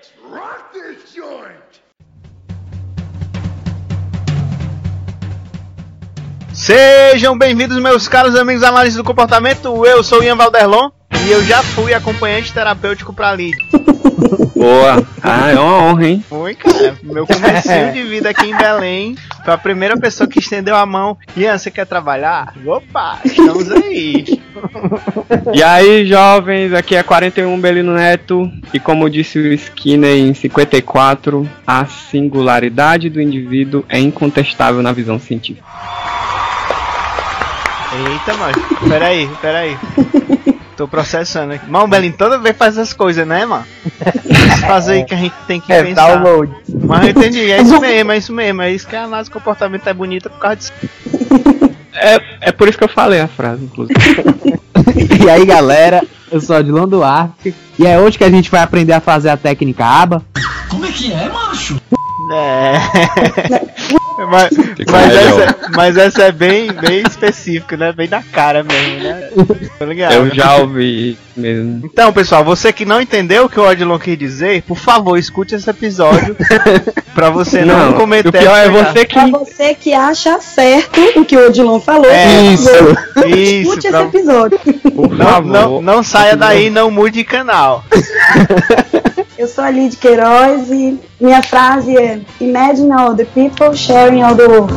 Let's rock this joint! Sejam bem-vindos, meus caros amigos analistas do comportamento. Eu sou o Ian Valderlon e eu já fui acompanhante terapêutico pra Lid. Boa. Ah, é uma honra, hein? Foi, cara. Meu comecinho de vida aqui em Belém. Foi a primeira pessoa que estendeu a mão. Ian, você quer trabalhar? Opa, estamos aí. E aí, jovens, aqui é 41 Belino Neto. E como disse o Skinner em 54, a singularidade do indivíduo é incontestável na visão científica. Eita, mano. Peraí, peraí. Tô processando aqui. Mano, o Belém toda vez faz essas coisas, né, mano? Faz aí que a gente tem que É, pensar. download. Mas eu entendi, é isso mesmo, é isso mesmo. É isso que a análise de comportamento é bonita por causa disso. É, é por isso que eu falei a frase, inclusive. E aí galera, eu sou Adilon Duarte e é hoje que a gente vai aprender a fazer a técnica ABA. É. mas, Fica mas, melhor. essa, mas essa é bem, bem específica, né? Bem da cara mesmo, né? Tô ligado. Eu já ouvi mesmo. Então, pessoal, você que não entendeu o que o Odilon quis dizer, por favor, escute esse episódio pra você não, cometer o pior é você que. Pra você que acha certo o que o Odilon falou, É, Isso, escute pra- esse episódio. Por não, favor. não, não saia daí, não mude de canal. Eu sou a Lid Queiroz e minha frase é Imagine all the people sharing all the world.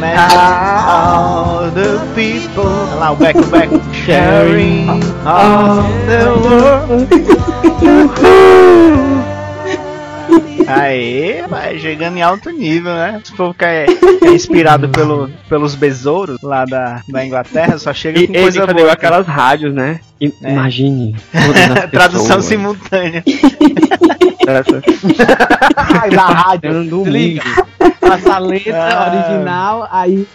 All the people. Olha lá, o back, o back. Sharing all the world. Aê, vai chegando em alto nível, né? Se for que é, é inspirado pelo, pelos besouros lá da, da Inglaterra, só chega E com ele coisa cadê boa. aquelas rádios, né? I- É. Imagine. Tradução simultânea. dessa- Ai, na rádio, dando liga. mundo. passa a letra Ah. original, aí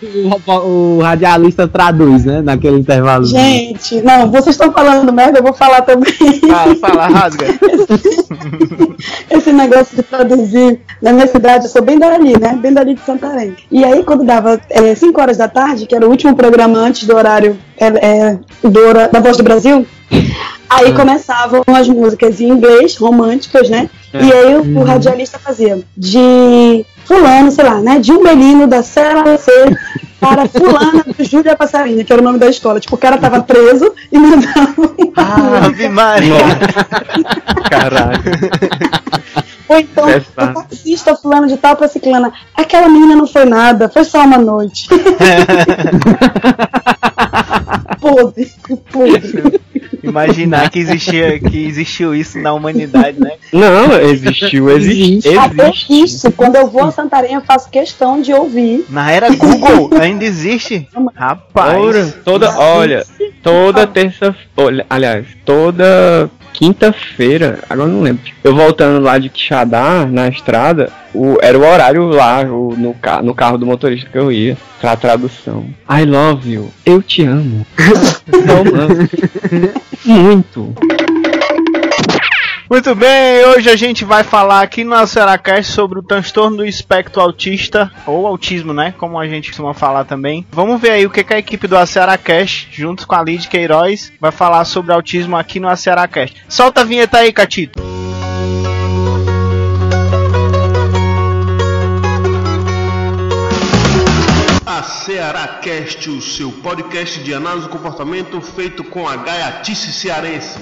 o, o radialista traduz, né? Naquele intervalo. Gente, não, vocês estão falando merda, eu vou falar também. Fala, fala, rasga. Esse negócio de traduzir. Na minha cidade, eu sou bem dali, né? Bem dali de Santarém. E aí, quando dava 5 horas da tarde, que era o último programa antes do horário é, é, do, da Voz do Brasil, aí começavam as músicas em inglês, românticas, né? E aí o, o radialista fazia de fulano, sei lá, né? De um menino da Serra C para fulana do Júlia Passarinho, que era o nome da escola. Tipo, o cara tava preso e mandava uma Ave Maria. Caralho. Ou então, Pesado. o taxista fulano de tal pra ciclana. Aquela menina não foi nada, foi só uma noite. podre, podre. Imaginar que existia, que existiu isso na humanidade, né? Não, existiu, existe. Existe. Até isso, quando eu vou a Santarém, eu faço questão de ouvir. Na era Google ainda existe. Rapaz. Toda, olha, toda terça, olha, aliás, toda quinta-feira, agora não lembro. Eu voltando lá de Quixadá, na estrada, o, era o horário lá, o- no, ca, no carro do motorista que eu ia, pra tradução. I love you, eu te amo. Eu amo. Muito. Muito bem, hoje a gente vai falar aqui no Aceracast sobre o transtorno do espectro autista, ou autismo, né? Como a gente costuma falar também. Vamos ver aí o que, que a equipe do Aceracast, junto com a Lid Queiroz, vai falar sobre autismo aqui no Aceracast. Solta a vinheta aí, Catito. A Ceará Cast, o seu podcast de análise do comportamento feito com a gaiatice cearense.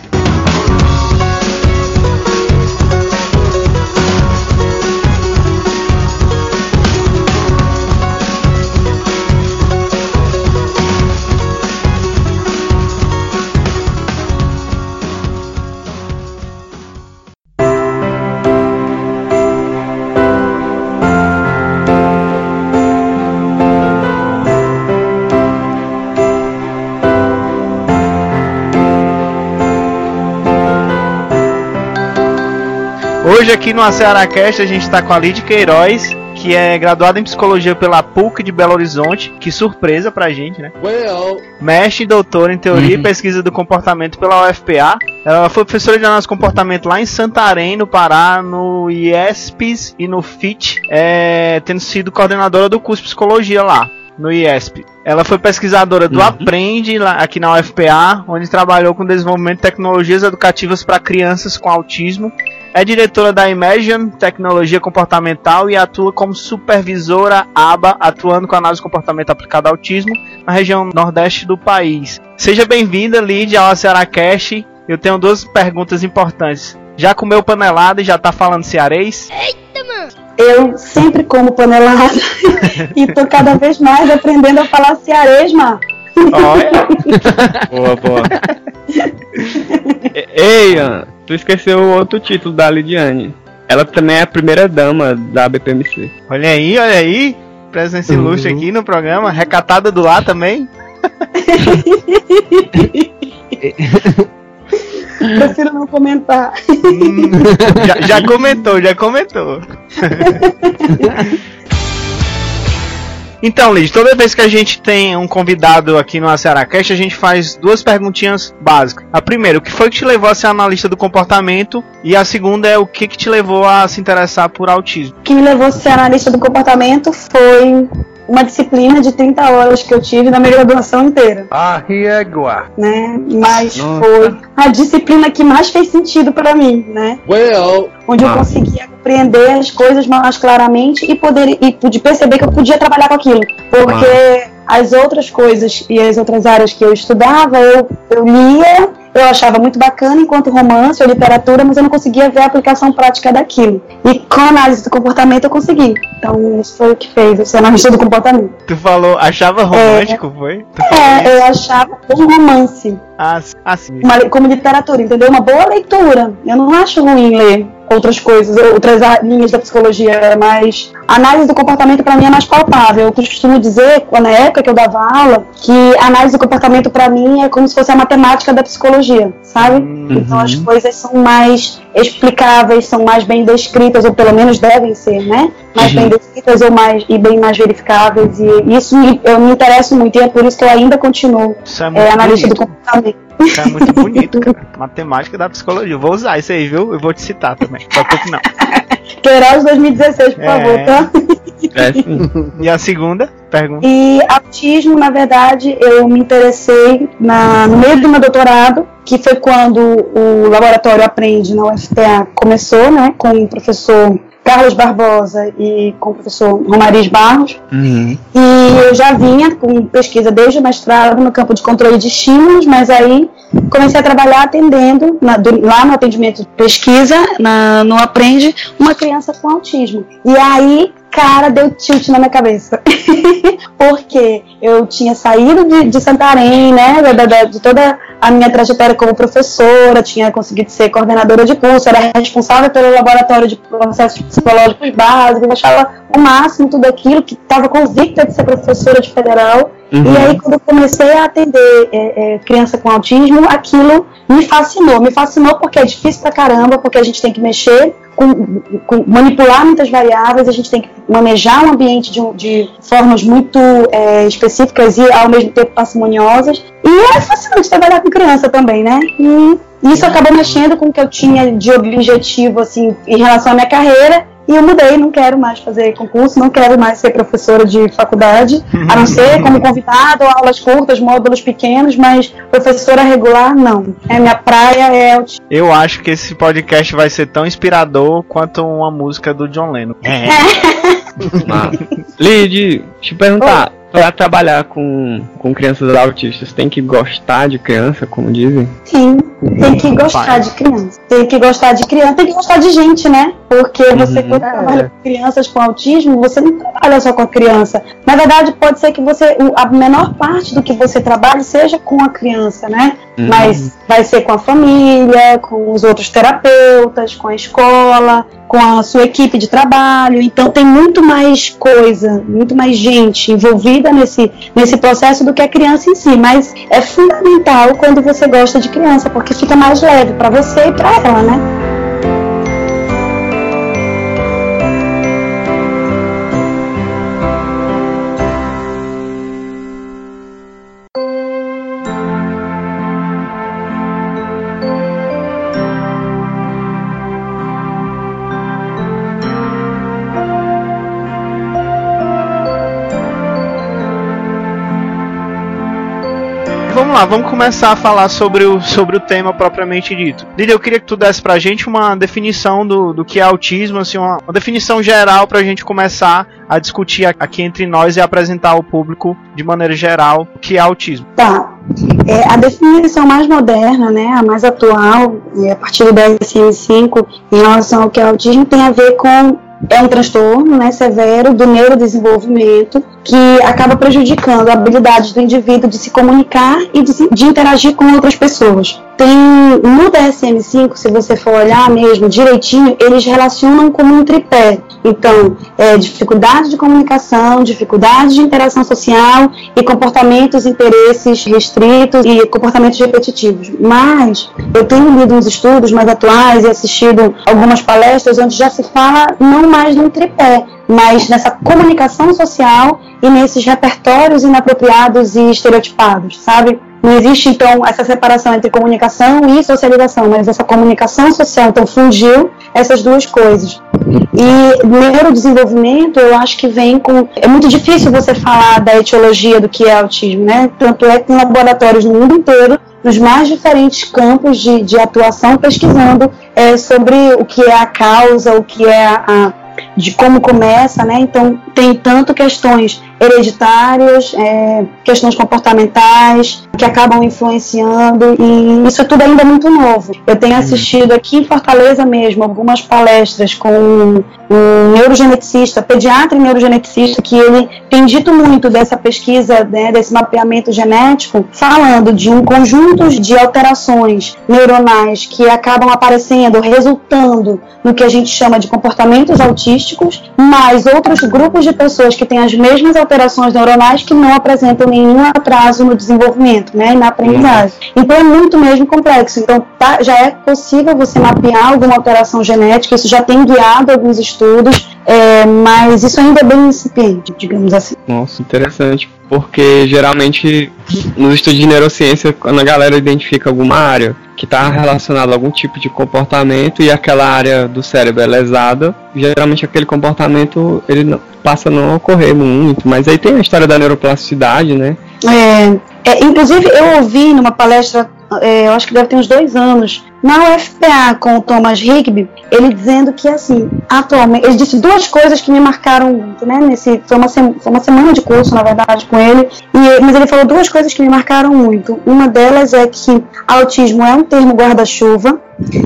Hoje aqui no Aceracast a gente está com a Lid Queiroz, que é graduada em psicologia pela PUC de Belo Horizonte. Que surpresa pra gente, né? Mestre e doutora em teoria e pesquisa do comportamento pela UFPA. Ela foi professora de análise de comportamento lá em Santarém, no Pará, no IESPES e no FIT, é, tendo sido coordenadora do curso de psicologia lá. No IESP. Ela foi pesquisadora do Uhum. Aprende lá, aqui na UFPA, onde trabalhou com desenvolvimento de tecnologias educativas para crianças com autismo é diretora da Imagine Tecnologia Comportamental e atua como supervisora ABA, atuando com análise de comportamento aplicado ao autismo na região nordeste do país. Seja bem-vinda, Lídia, ao Ceará Cash. Eu tenho duas perguntas importantes. Já comeu panelada e já tá falando cearês? Eita, mano! Eu sempre como panelada e tô cada vez mais aprendendo a falar cearês, mano. Olha! boa, boa. Ei, Ian, tu esqueceu o outro título da Lidiane. Ela também é a primeira dama da BPMC. Olha aí, olha aí. Presença uhum. ilustre aqui no programa. Recatada do lá também. Prefiro não comentar. Hum, já, já comentou, já comentou. Então, Liz, toda vez que a gente tem um convidado aqui no Aceracast, a gente faz duas perguntinhas básicas. A primeira, o que foi que te levou a ser analista do comportamento? E a segunda é o que, que te levou a se interessar por autismo? O que me levou a ser analista do comportamento foi uma disciplina de 30 horas que eu tive na minha graduação inteira. Ah, riegua. Né? Mas Nossa. foi a disciplina que mais fez sentido para mim, né? Well, onde ah. eu conseguia compreender as coisas mais claramente e poder e pude perceber que eu podia trabalhar com aquilo, porque ah. As outras coisas e as outras áreas que eu estudava, eu, eu lia eu achava muito bacana enquanto romance ou literatura, mas eu não conseguia ver a aplicação prática daquilo. E com a análise do comportamento eu consegui. Então isso foi o que fez esse análise do comportamento. Tu falou, achava romântico, é, foi? é, eu achava um romance. Assim. Uma, como literatura, entendeu? Uma boa leitura. Eu não acho ruim ler outras coisas, outras linhas da psicologia, mas a análise do comportamento para mim é mais palpável. Eu costumo dizer, na época que eu dava aula, que a análise do comportamento para mim é como se fosse a matemática da psicologia, sabe? Uhum. Então as coisas são mais explicáveis, são mais bem descritas, ou pelo menos devem ser, né? Mais uhum. bem descritas ou mais, e bem mais verificáveis. E isso me, eu me interesso muito, e é por isso que eu ainda continuo é, é analista do comportamento. Isso é muito bonito, cara. Matemática da psicologia. Eu vou usar isso aí, viu? Eu vou te citar também. Só que não. Queiroz 2016, por é... favor, tá? É, sim. E a segunda pergunta? E autismo, na verdade, eu me interessei na, no meio do meu doutorado, que foi quando o laboratório Aprende na UFTA começou, né, com o professor Carlos Barbosa e com o professor Romariz Barros. Uhum. E eu já vinha com pesquisa desde o mestrado no campo de controle de estímulos, mas aí comecei a trabalhar atendendo na, do, lá no atendimento de pesquisa, na, no Aprende, uma criança com autismo. E aí cara, deu tilt na minha cabeça. Porque eu tinha saído de, de Santarém, né, da, da, de toda a minha trajetória como professora, tinha conseguido ser coordenadora de curso, era responsável pelo laboratório de processos psicológicos básicos, achava o máximo tudo aquilo, que estava convicta de ser professora de federal. Uhum. E aí, quando eu comecei a atender é, é, criança com autismo, aquilo me fascinou. Me fascinou porque é difícil pra caramba, porque a gente tem que mexer, com, com, manipular muitas variáveis, a gente tem que manejar o ambiente de, de formas muito é, específicas e ao mesmo tempo parcimoniosas. E é fascinante trabalhar com criança também, né? E isso acabou mexendo com o que eu tinha de objetivo, assim, em relação à minha carreira. E eu mudei, não quero mais fazer concurso, não quero mais ser professora de faculdade, a não ser como convidado, aulas curtas, módulos pequenos, mas professora regular, não. É minha praia, é o... Eu acho que esse podcast vai ser tão inspirador quanto uma música do John Lennon. É. Lid, deixa eu perguntar, para trabalhar com, com crianças autistas, tem que gostar de criança, como dizem? Sim, tem que gostar de criança. Tem que gostar de criança, tem que gostar de gente, né? Porque você, uhum. quando trabalha com crianças com autismo, você não trabalha só com a criança. Na verdade, pode ser que você, a menor parte do que você trabalhe seja com a criança, né? Uhum. Mas vai ser com a família, com os outros terapeutas, com a escola, com a sua equipe de trabalho. Então, tem muito mais coisa, muito mais gente envolvida nesse, nesse processo do que a criança em si, mas é fundamental quando você gosta de criança, porque fica mais leve para você e para ela, né? Lá, vamos começar a falar sobre o, sobre o tema propriamente dito. Lídia, eu queria que tu desse pra gente uma definição do, do que é autismo, assim, uma, uma definição geral pra gente começar a discutir aqui entre nós e apresentar ao público de maneira geral o que é autismo. Tá. É, a definição mais moderna, né, a mais atual, é, a partir do DSM-5, em relação ao que é autismo, tem a ver com é um transtorno né, severo do neurodesenvolvimento que acaba prejudicando a habilidade do indivíduo de se comunicar e de, de interagir com outras pessoas. Tem no DSM-5, se você for olhar mesmo direitinho, eles relacionam como um tripé. Então, é, dificuldade de comunicação, dificuldade de interação social e comportamentos, interesses restritos e comportamentos repetitivos. Mas eu tenho lido uns estudos mais atuais e assistido algumas palestras onde já se fala não mais num tripé, mas nessa comunicação social e nesses repertórios inapropriados e estereotipados, sabe? Não existe, então, essa separação entre comunicação e socialização, mas essa comunicação social, então, fundiu essas duas coisas. E neurodesenvolvimento, eu acho que vem com. É muito difícil você falar da etiologia do que é autismo, né? Tanto é que tem laboratórios no mundo inteiro, nos mais diferentes campos de, de atuação, pesquisando é, sobre o que é a causa, o que é a, de como começa, né? Então tem tanto questões hereditárias, é, questões comportamentais que acabam influenciando e isso tudo ainda é muito novo. Eu tenho assistido aqui em Fortaleza mesmo algumas palestras com um, um neurogeneticista, pediatra e neurogeneticista que ele tem dito muito dessa pesquisa, né, desse mapeamento genético, falando de um conjunto de alterações neuronais que acabam aparecendo, resultando no que a gente chama de comportamentos autísticos, mais outros grupos de pessoas que têm as mesmas alterações neuronais que não apresentam nenhum atraso no desenvolvimento, né, na aprendizagem. Então é muito mesmo complexo. Então tá, já é possível você mapear alguma alteração genética, isso já tem guiado alguns estudos, é, mas isso ainda é bem incipiente, digamos assim. Nossa, interessante, porque geralmente nos estudos de neurociência, quando a galera identifica alguma área que está relacionada a algum tipo de comportamento e aquela área do cérebro é lesada, geralmente aquele comportamento ele não, passa a não ocorrer muito. Mas aí tem a história da neuroplasticidade, né? É, é inclusive eu ouvi numa palestra é, eu acho que deve ter uns dois anos, na UFPA com o Thomas Rigby, ele dizendo que assim, atualmente, ele disse duas coisas que me marcaram muito, né? Nesse, foi, uma foi uma semana de curso, na verdade, com ele, e, mas ele falou duas coisas que me marcaram muito. Uma delas é que autismo é um termo guarda-chuva,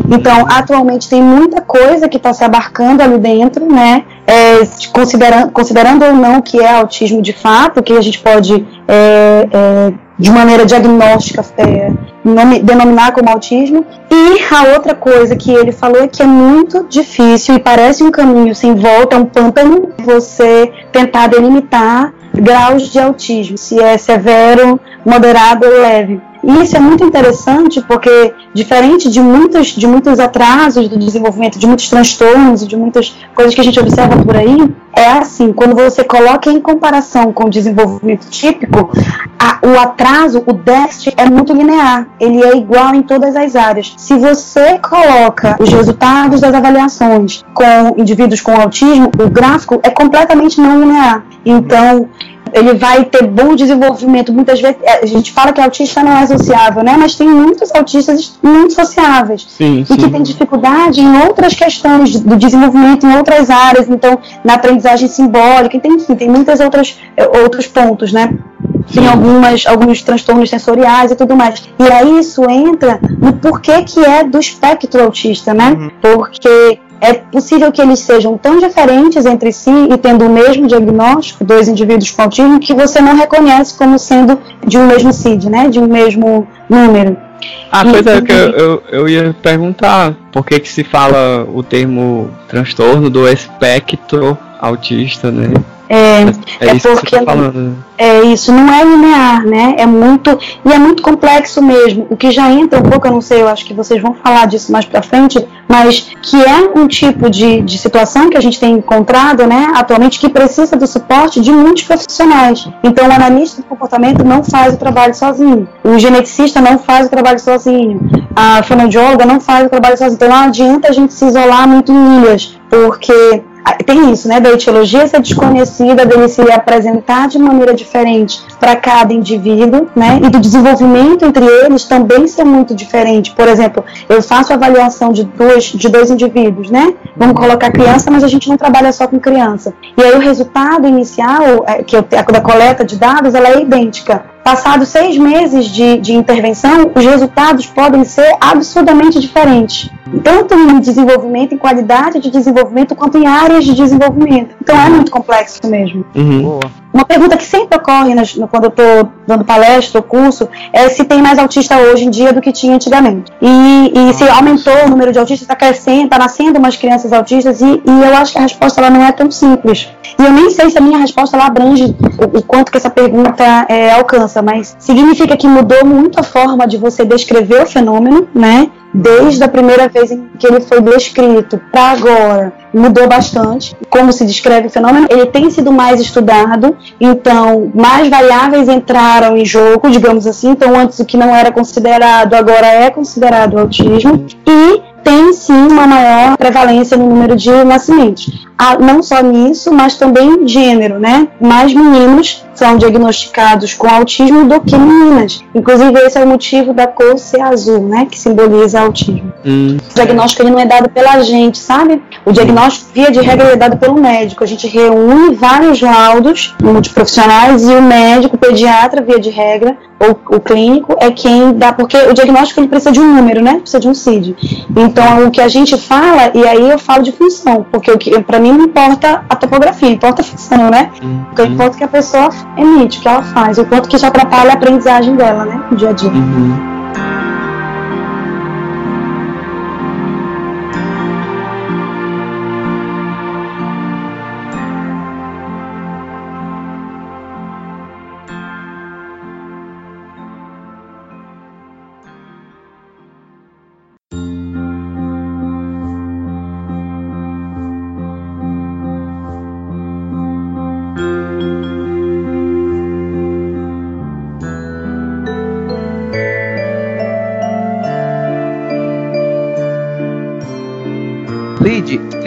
então, atualmente tem muita coisa que está se abarcando ali dentro, né? É, considerando, considerando ou não que é autismo de fato, que a gente pode é, é, de maneira diagnóstica é, nome, denominar como autismo. E a outra coisa que ele falou é que é muito difícil e parece um caminho sem volta, um pântano, você tentar delimitar graus de autismo, se é severo, moderado ou leve. E isso é muito interessante porque, diferente de muitos, de muitos atrasos do desenvolvimento, de muitos transtornos e de muitas coisas que a gente observa por aí, é assim, quando você coloca em comparação com o desenvolvimento típico, a, o atraso, o déficit é muito linear, ele é igual em todas as áreas. Se você coloca os resultados das avaliações com indivíduos com autismo, o gráfico é completamente não linear. Então, ele vai ter bom desenvolvimento. Muitas vezes é, a gente fala que autista não é sociável, né? Mas tem muitos autistas muito sociáveis sim, e sim. que têm dificuldade em outras questões do desenvolvimento em outras áreas. Então, na aprendizagem simbólica, tem, enfim, tem muitos outros, é, outros pontos, né? Tem algumas, alguns transtornos sensoriais e tudo mais. E aí isso entra no porquê que é do espectro autista, né? Uhum. Porque é possível que eles sejam tão diferentes entre si e tendo o mesmo diagnóstico, dois indivíduos com autismo, que você não reconhece como sendo de um mesmo CID, né? De um mesmo número. Ah, pois é, que eu, eu, eu, ia perguntar por que, que se fala o termo transtorno do espectro autista, né? É, é, é porque tá é isso, não é linear, né? É muito e é muito complexo mesmo. O que já entra um pouco, eu não sei, eu acho que vocês vão falar disso mais para frente, mas que é um tipo de, de situação que a gente tem encontrado, né, atualmente que precisa do suporte de muitos profissionais. Então, o analista do comportamento não faz o trabalho sozinho, o geneticista não faz o trabalho sozinho, a fonoaudióloga não faz o trabalho sozinho. Então, não adianta a gente se isolar muito em ilhas, porque tem isso, né, da etiologia ser desconhecida, dele se apresentar de maneira diferente para cada indivíduo, né, e do desenvolvimento entre eles também ser muito diferente. Por exemplo, eu faço avaliação de dois, de dois indivíduos, né, vamos colocar criança, mas a gente não trabalha só com criança. E aí o resultado inicial, é, que eu, da coleta de dados, ela é idêntica. Passados seis meses de, de intervenção, os resultados podem ser absurdamente diferentes, tanto em desenvolvimento, em qualidade de desenvolvimento, quanto em áreas de desenvolvimento. Então é muito complexo mesmo. Uhum. Uma pergunta que sempre ocorre nas, quando eu estou dando palestra ou curso é se tem mais autista hoje em dia do que tinha antigamente. E, e se aumentou o número de autistas, está crescendo, está nascendo umas crianças autistas, e, e, eu acho que a resposta ela não é tão simples. E eu nem sei se a minha resposta ela abrange o, o quanto que essa pergunta é, alcança, mas significa que mudou muito a forma de você descrever o fenômeno, né? Desde a primeira vez em que ele foi descrito para agora, mudou bastante. Como se descreve o fenômeno, ele tem sido mais estudado, então mais variáveis entraram em jogo, digamos assim. Então, antes o que não era considerado, agora é considerado autismo. E tem sim uma maior prevalência no número de nascimentos. Não só nisso, mas também gênero, né? Mais meninos são diagnosticados com autismo do que meninas. Inclusive, esse é o motivo da cor ser azul, né? Que simboliza autismo. Hum. O diagnóstico ele não é dado pela gente, sabe? O diagnóstico, via de regra, é dado pelo médico. A gente reúne vários laudos multiprofissionais e o médico, o pediatra, via de regra, ou o clínico, é quem dá, porque o diagnóstico ele precisa de um número, né? Precisa de um CID. Então, o que a gente fala, e aí eu falo de função, porque para mim não importa a topografia, importa a função, né? Uhum. Então, importa que a pessoa emite, o que ela faz, o quanto que isso atrapalha a aprendizagem dela, né? No dia a dia. Uhum.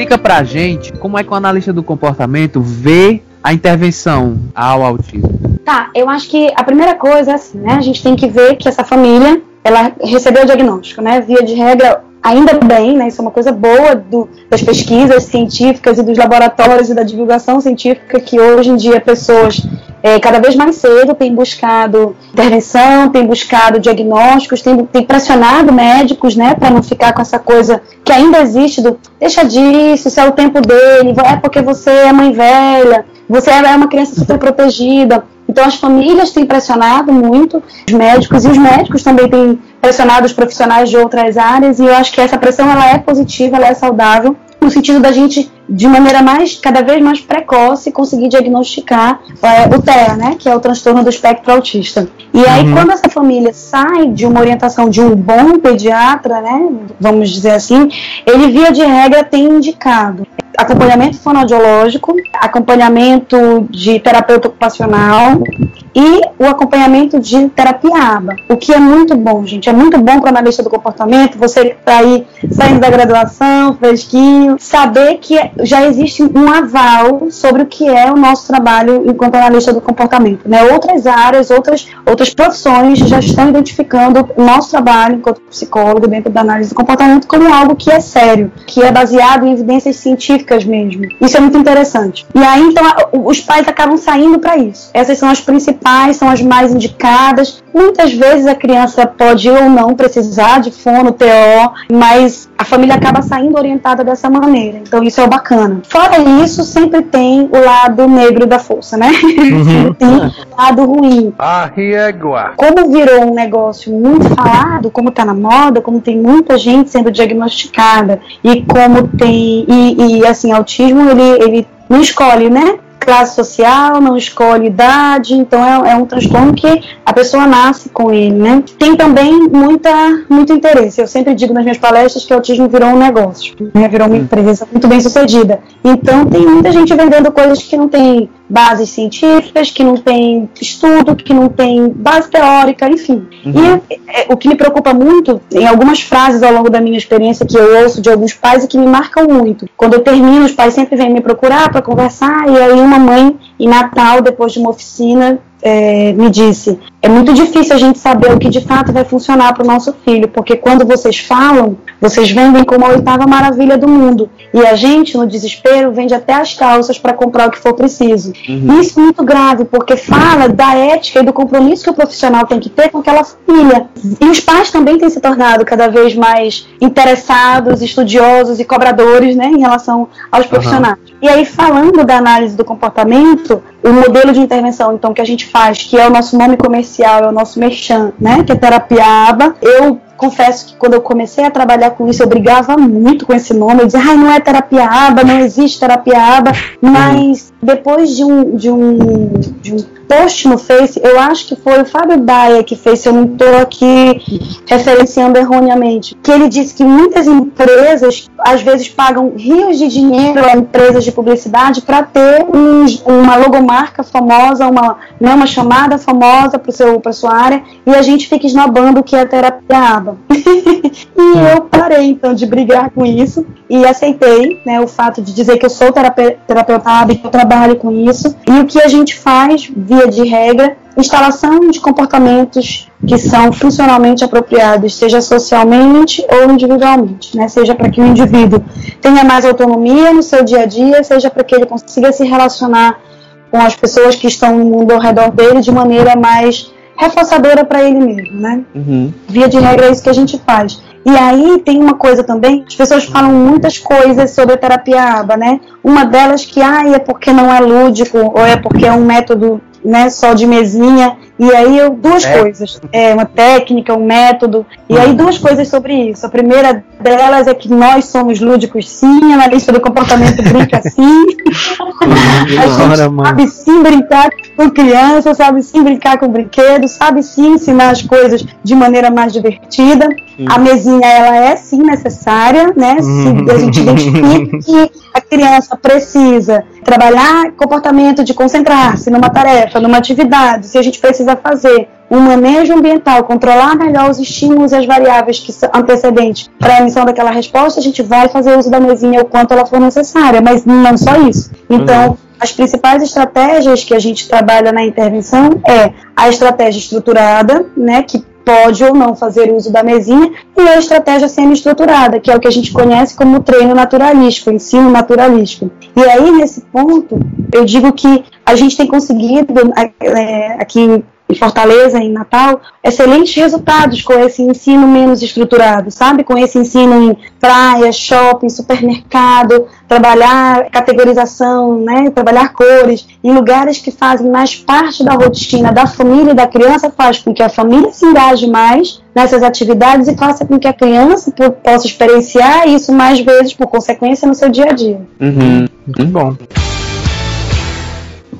Explica pra gente como é que o analista do comportamento vê a intervenção ao autismo. Tá, eu acho que a primeira coisa é assim, né? A gente tem que ver que essa família, ela recebeu o diagnóstico, né? Via de regra, ainda bem, né? Isso é uma coisa boa do, das pesquisas científicas e dos laboratórios e da divulgação científica que hoje em dia pessoas é, cada vez mais cedo tem buscado intervenção, tem buscado diagnósticos, tem, tem pressionado médicos, né, para não ficar com essa coisa que ainda existe do deixa disso, isso é o tempo dele, é porque você é mãe velha, você é uma criança super protegida. Então as famílias têm pressionado muito os médicos e os médicos também têm pressionado os profissionais de outras áreas e eu acho que essa pressão ela é positiva, ela é saudável no sentido da gente de maneira mais cada vez mais precoce conseguir diagnosticar é, o TEA, né, que é o transtorno do espectro autista. E aí uhum. quando essa família sai de uma orientação de um bom pediatra, né, vamos dizer assim, ele via de regra tem indicado acompanhamento fonoaudiológico, acompanhamento de terapeuta ocupacional e o acompanhamento de terapia ABA. O que é muito bom, gente. É muito bom para o analista do comportamento, você que está aí saindo da graduação, fresquinho, saber que já existe um aval sobre o que é o nosso trabalho enquanto analista do comportamento. Né? Outras áreas, outras, outras profissões já estão identificando o nosso trabalho enquanto psicólogo dentro da análise do comportamento como algo que é sério, que é baseado em evidências científicas mesmo. Isso é muito interessante. E aí, então, os pais acabam saindo para isso. Essas são as principais, são as mais indicadas. Muitas vezes a criança pode ou não precisar de fono, TO, mas a família acaba saindo orientada dessa maneira. Então, isso é o bacana. Fora isso, sempre tem o lado negro da força, né? Uhum. tem o lado ruim. A régua. Como virou um negócio muito falado, como tá na moda, como tem muita gente sendo diagnosticada e como tem e, e assim, autismo ele ele não escolhe, né? classe social, não escolhe idade, então é, é, um transtorno que a pessoa nasce com ele, né? Tem também muita, muito interesse. Eu sempre digo nas minhas palestras que o autismo virou um negócio, né? virou uma empresa muito bem sucedida. Então tem muita gente vendendo coisas que não tem bases científicas, que não tem estudo, que não tem base teórica, enfim. Uhum. E é, o que me preocupa muito, em algumas frases ao longo da minha experiência que eu ouço de alguns pais e que me marcam muito. Quando eu termino, os pais sempre vêm me procurar para conversar, e aí uma mãe, em Natal, depois de uma oficina, é, me disse: é muito difícil a gente saber o que de fato vai funcionar para o nosso filho, porque quando vocês falam, vocês vendem como a oitava maravilha do mundo. E a gente, no desespero, vende até as calças para comprar o que for preciso. Uhum. Isso é muito grave, porque fala da ética e do compromisso que o profissional tem que ter com aquela família. E os pais também têm se tornado cada vez mais interessados, estudiosos e cobradores né, em relação aos profissionais. Uhum. E aí, falando da análise do comportamento, o modelo de intervenção então que a gente faz, que é o nosso nome comercial, é o nosso merchan, né, que é terapia ABA, eu confesso que quando eu comecei a trabalhar com isso, eu brigava muito com esse nome. Eu dizia, ai, não é terapia aba, não existe terapia aba. Mas depois de um, de um, de um post no Face, eu acho que foi o Fábio Baia que fez, se eu não estou aqui referenciando erroneamente, que ele disse que muitas empresas às vezes pagam rios de dinheiro a empresas de publicidade para ter um, uma logomarca famosa, uma, né, uma chamada famosa para sua área, e a gente fica esnobando o que é terapia aba. e eu parei então de brigar com isso e aceitei né, o fato de dizer que eu sou terapeuta aba e que eu trabalho com isso. E o que a gente faz via de regra, instalação de comportamentos que são funcionalmente apropriados, seja socialmente ou individualmente, né? seja para que o indivíduo tenha mais autonomia no seu dia a dia, seja para que ele consiga se relacionar com as pessoas que estão no mundo ao redor dele de maneira mais reforçadora para ele mesmo, né? Uhum. Via de regra é isso que a gente faz. E aí tem uma coisa também, as pessoas falam muitas coisas sobre a terapia ABA, né? Uma delas que ah, é porque não é lúdico, ou é porque é um método né, só de mesinha. E aí eu, duas é. coisas, é uma técnica, um método, e aí duas coisas sobre isso. A primeira delas é que nós somos lúdicos sim, a analista do comportamento brinca sim. a gente sabe sim brincar com criança, sabe sim brincar com brinquedos, sabe sim ensinar as coisas de maneira mais divertida. A mesinha ela é sim necessária, né? Se a gente identifica que a criança precisa trabalhar comportamento de concentrar-se numa tarefa, numa atividade, se a gente precisa fazer um manejo ambiental, controlar melhor os estímulos e as variáveis que são antecedentes para a emissão daquela resposta, a gente vai fazer uso da mesinha o quanto ela for necessária, mas não só isso. Então, uhum. as principais estratégias que a gente trabalha na intervenção é a estratégia estruturada, né, que pode ou não fazer uso da mesinha, e a estratégia semi-estruturada, que é o que a gente conhece como treino naturalístico, ensino naturalístico. E aí, nesse ponto, eu digo que a gente tem conseguido, é, aqui em Fortaleza, em Natal, excelentes resultados com esse ensino menos estruturado, sabe? Com esse ensino em praia, shopping, supermercado, trabalhar categorização, né? Trabalhar cores, em lugares que fazem mais parte da rotina da família e da criança, faz com que a família se engaje mais nessas atividades e faça com que a criança possa experienciar isso mais vezes, por consequência, no seu dia a dia. Uhum. Muito bom.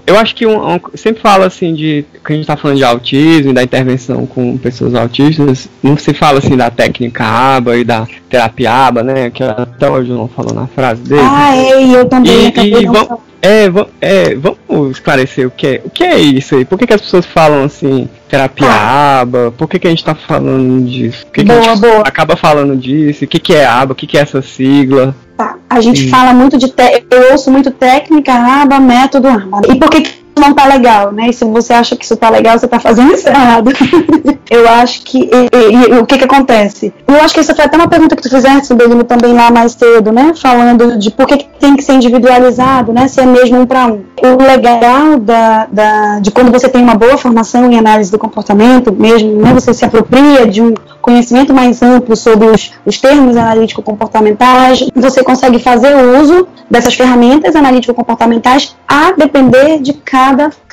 Eu acho que um, um, sempre fala assim de que a gente está falando de autismo, da intervenção com pessoas autistas, não se fala assim da técnica ABA e da terapia ABA, né? Que até hoje não falou na frase dele. Ah, é, eu também. E, e vamos, é, é, vamos esclarecer o que é, o que é isso aí. Por que, que as pessoas falam assim, terapia ah. aba? Por que, que a gente está falando disso? Por que, boa, que a gente boa. acaba falando disso? O que, que é aba? O que, que é essa sigla? Tá. A gente Sim. fala muito de. Eu ouço muito técnica, aba, método, aba. E por que não tá legal, né? E se você acha que isso tá legal, você tá fazendo isso errado. eu acho que. E, e, e, o que que acontece? Eu acho que isso foi até uma pergunta que tu fizeste, Belino, também lá mais cedo, né? Falando de por que, que tem que ser individualizado, né? Se é mesmo um para um. O legal da, da, de quando você tem uma boa formação em análise do comportamento, mesmo, né? Você se apropria de um conhecimento mais amplo sobre os, os termos analítico-comportamentais, você consegue fazer uso dessas ferramentas analítico-comportamentais a depender de cada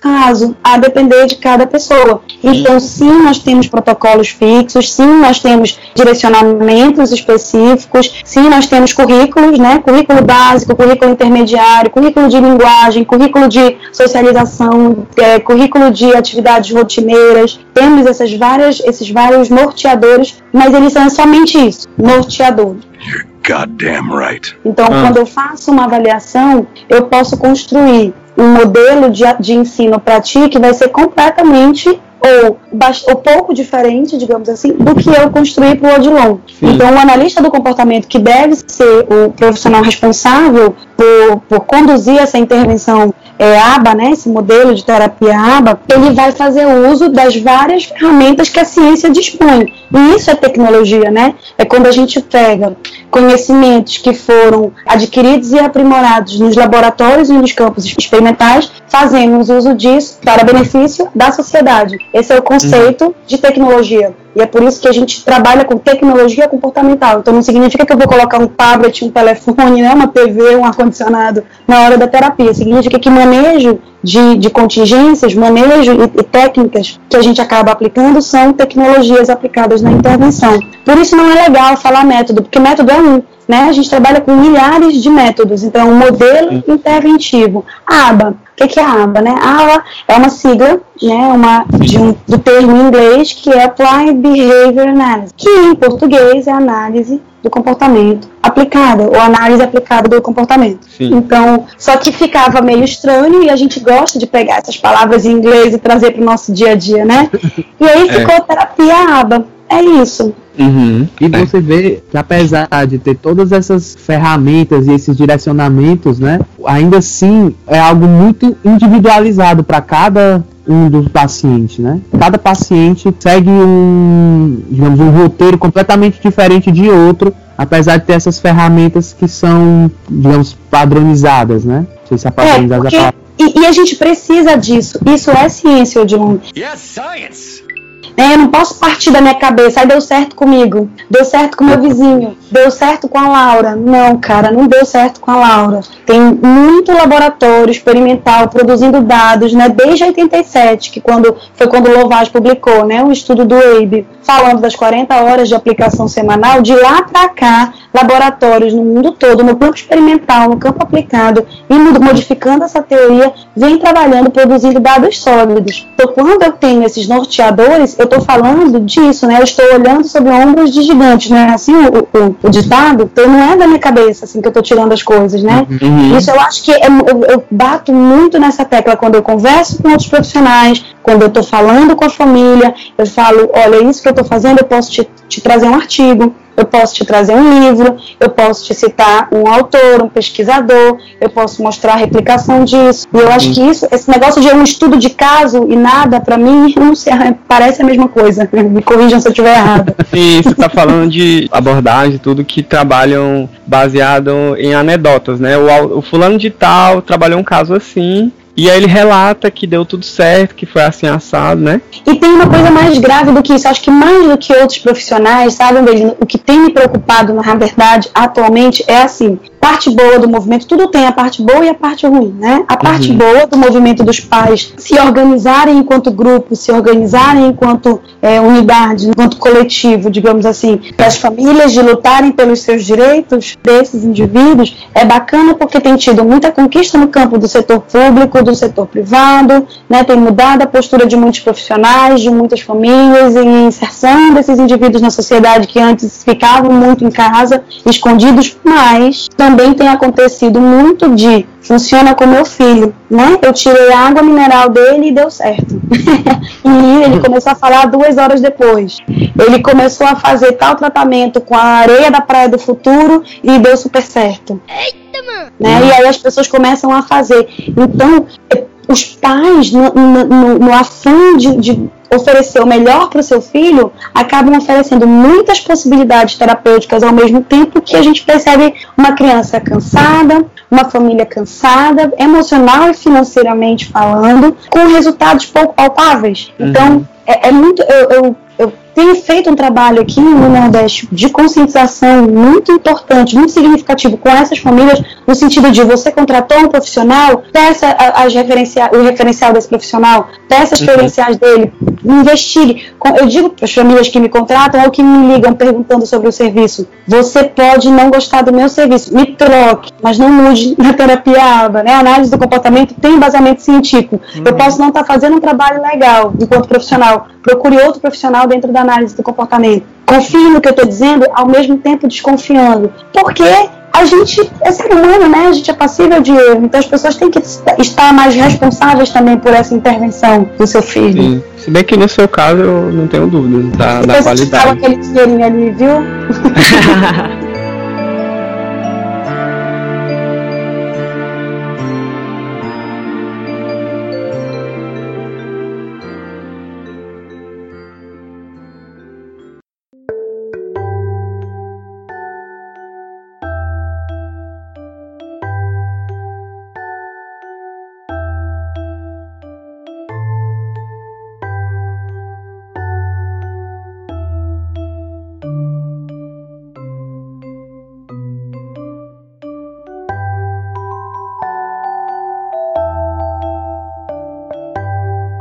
caso, a depender de cada pessoa. Então, sim, nós temos protocolos fixos, sim, nós temos direcionamentos específicos, sim, nós temos currículos, né? Currículo básico, currículo intermediário, currículo de linguagem, currículo de socialização, é, currículo de atividades rotineiras. Temos essas várias, esses vários norteadores, mas eles são somente isso, norteadores. Goddamn right. Então, ah. quando eu faço uma avaliação, eu posso construir um modelo de, de ensino para ti que vai ser completamente ou, ou pouco diferente, digamos assim, do que eu construí para o Odilon. Então, o analista do comportamento, que deve ser o profissional responsável por, por conduzir essa intervenção é, ABA, né, esse modelo de terapia ABA, ele vai fazer uso das várias ferramentas que a ciência dispõe. E isso é tecnologia, né? É quando a gente pega conhecimentos que foram adquiridos e aprimorados nos laboratórios e nos campos experimentais, fazemos uso disso para benefício da sociedade. Esse é o conceito uhum. de tecnologia. E é por isso que a gente trabalha com tecnologia comportamental. Então não significa que eu vou colocar um tablet, um telefone, né, uma TV, um ar-condicionado na hora da terapia. Significa que manejo de, de contingências, manejo e, e, técnicas que a gente acaba aplicando são tecnologias aplicadas na intervenção. Por isso não é legal falar método, porque método é um. Né? A gente trabalha com milhares de métodos. Então, um modelo interventivo. ABA, o que, que, é a ABA? Né? A ABA é uma sigla né, uma, de um, do termo em inglês que é Applied Behavior Analysis, que em português é análise do comportamento aplicada, ou análise aplicada do comportamento. Sim. Então, só que ficava meio estranho e a gente gosta de pegar essas palavras em inglês e trazer para o nosso dia a dia, né? E aí é. ficou é. terapia ABA. É isso. Uhum. E é. você vê que apesar de ter todas essas ferramentas e esses direcionamentos, né, ainda assim é algo muito individualizado para cada um dos pacientes, né? Cada paciente segue um, digamos, um roteiro completamente diferente de outro, apesar de ter essas ferramentas que são, digamos, padronizadas, né? Não sei se a padronizadas é, porque... e, e, a gente precisa disso. Isso é ciência, Odilon. Yes, science! É, eu não posso partir da minha cabeça, aí deu certo comigo, deu certo com meu vizinho, deu certo com a Laura. Não, cara, não deu certo com a Laura. Tem muito laboratório experimental produzindo dados, né, desde 87, que quando foi quando o Lovage publicou, né, um estudo do EIB, falando das 40 horas de aplicação semanal, de lá para cá, laboratórios no mundo todo, no campo experimental, no campo aplicado, e modificando essa teoria, vem trabalhando, produzindo dados sólidos. Então, quando eu tenho esses norteadores, eu estou falando disso, né? Eu estou olhando sobre ombros de gigantes, né? Assim o, o, o ditado, então não é da minha cabeça assim que eu estou tirando as coisas, né? Uhum. Isso eu acho que é, eu, eu bato muito nessa tecla quando eu converso com outros profissionais, quando eu estou falando com a família, eu falo, olha, isso que eu estou fazendo, eu posso te, te trazer um artigo, eu posso te trazer um livro, eu posso te citar um autor, um pesquisador, eu posso mostrar a replicação disso. E eu acho que isso, esse negócio de um estudo de caso e nada, para mim, não sei, parece a mesma coisa. Me corrijam se eu estiver errado. Sim, você está falando de abordagem, tudo que trabalham baseado em anedotas, né? O, o fulano de tal trabalhou um caso assim, e aí ele relata que deu tudo certo, que foi assim assado, né? E tem uma coisa mais grave do que isso. Acho que mais do que outros profissionais, sabe, o que tem me preocupado, na verdade, atualmente, é assim: parte boa do movimento, tudo tem a parte boa e a parte ruim, né? A parte uhum. boa do movimento dos pais se organizarem enquanto grupo, se organizarem enquanto é, unidade, enquanto coletivo, digamos assim, para as famílias de lutarem pelos seus direitos desses indivíduos, é bacana porque tem tido muita conquista no campo do setor público, do setor privado, né? Tem mudado a postura de muitos profissionais, de muitas famílias em inserção desses indivíduos na sociedade que antes ficavam muito em casa, escondidos, mas também também tem acontecido muito de funciona com meu filho, né? Eu tirei a água mineral dele e deu certo. e ele começou a falar duas horas depois. Ele começou a fazer tal tratamento com a areia da Praia do Futuro e deu super certo. Eita, mano! Né? E aí as pessoas começam a fazer. Então, os pais, no, no, no afã de, de oferecer o melhor para o seu filho, acabam oferecendo muitas possibilidades terapêuticas ao mesmo tempo que a gente percebe uma criança cansada, uma família cansada, emocional e financeiramente falando, com resultados pouco palpáveis. Uhum. Então, é, é muito. Eu, eu, tenho feito um trabalho aqui no Nordeste de conscientização muito importante, muito significativo com essas famílias, no sentido de você contratou um profissional, peça as o referencial desse profissional, peça as uhum. credenciais dele, investigue. Eu digo para as famílias que me contratam ou que me ligam perguntando sobre o serviço, você pode não gostar do meu serviço, me troque, mas não mude na terapia ABA, né? A análise do comportamento tem embasamento científico. Uhum. Eu posso não estar tá fazendo um trabalho legal enquanto profissional, procure outro profissional dentro da análise do comportamento. Confio no que eu estou dizendo, ao mesmo tempo desconfiando. Porque a gente é ser humano, né? A gente é passível de erro. Então as pessoas têm que estar mais responsáveis também por essa intervenção do seu filho. Sim. Se bem que no seu caso eu não tenho dúvidas da, da qualidade. aquele dinheirinho ali, viu?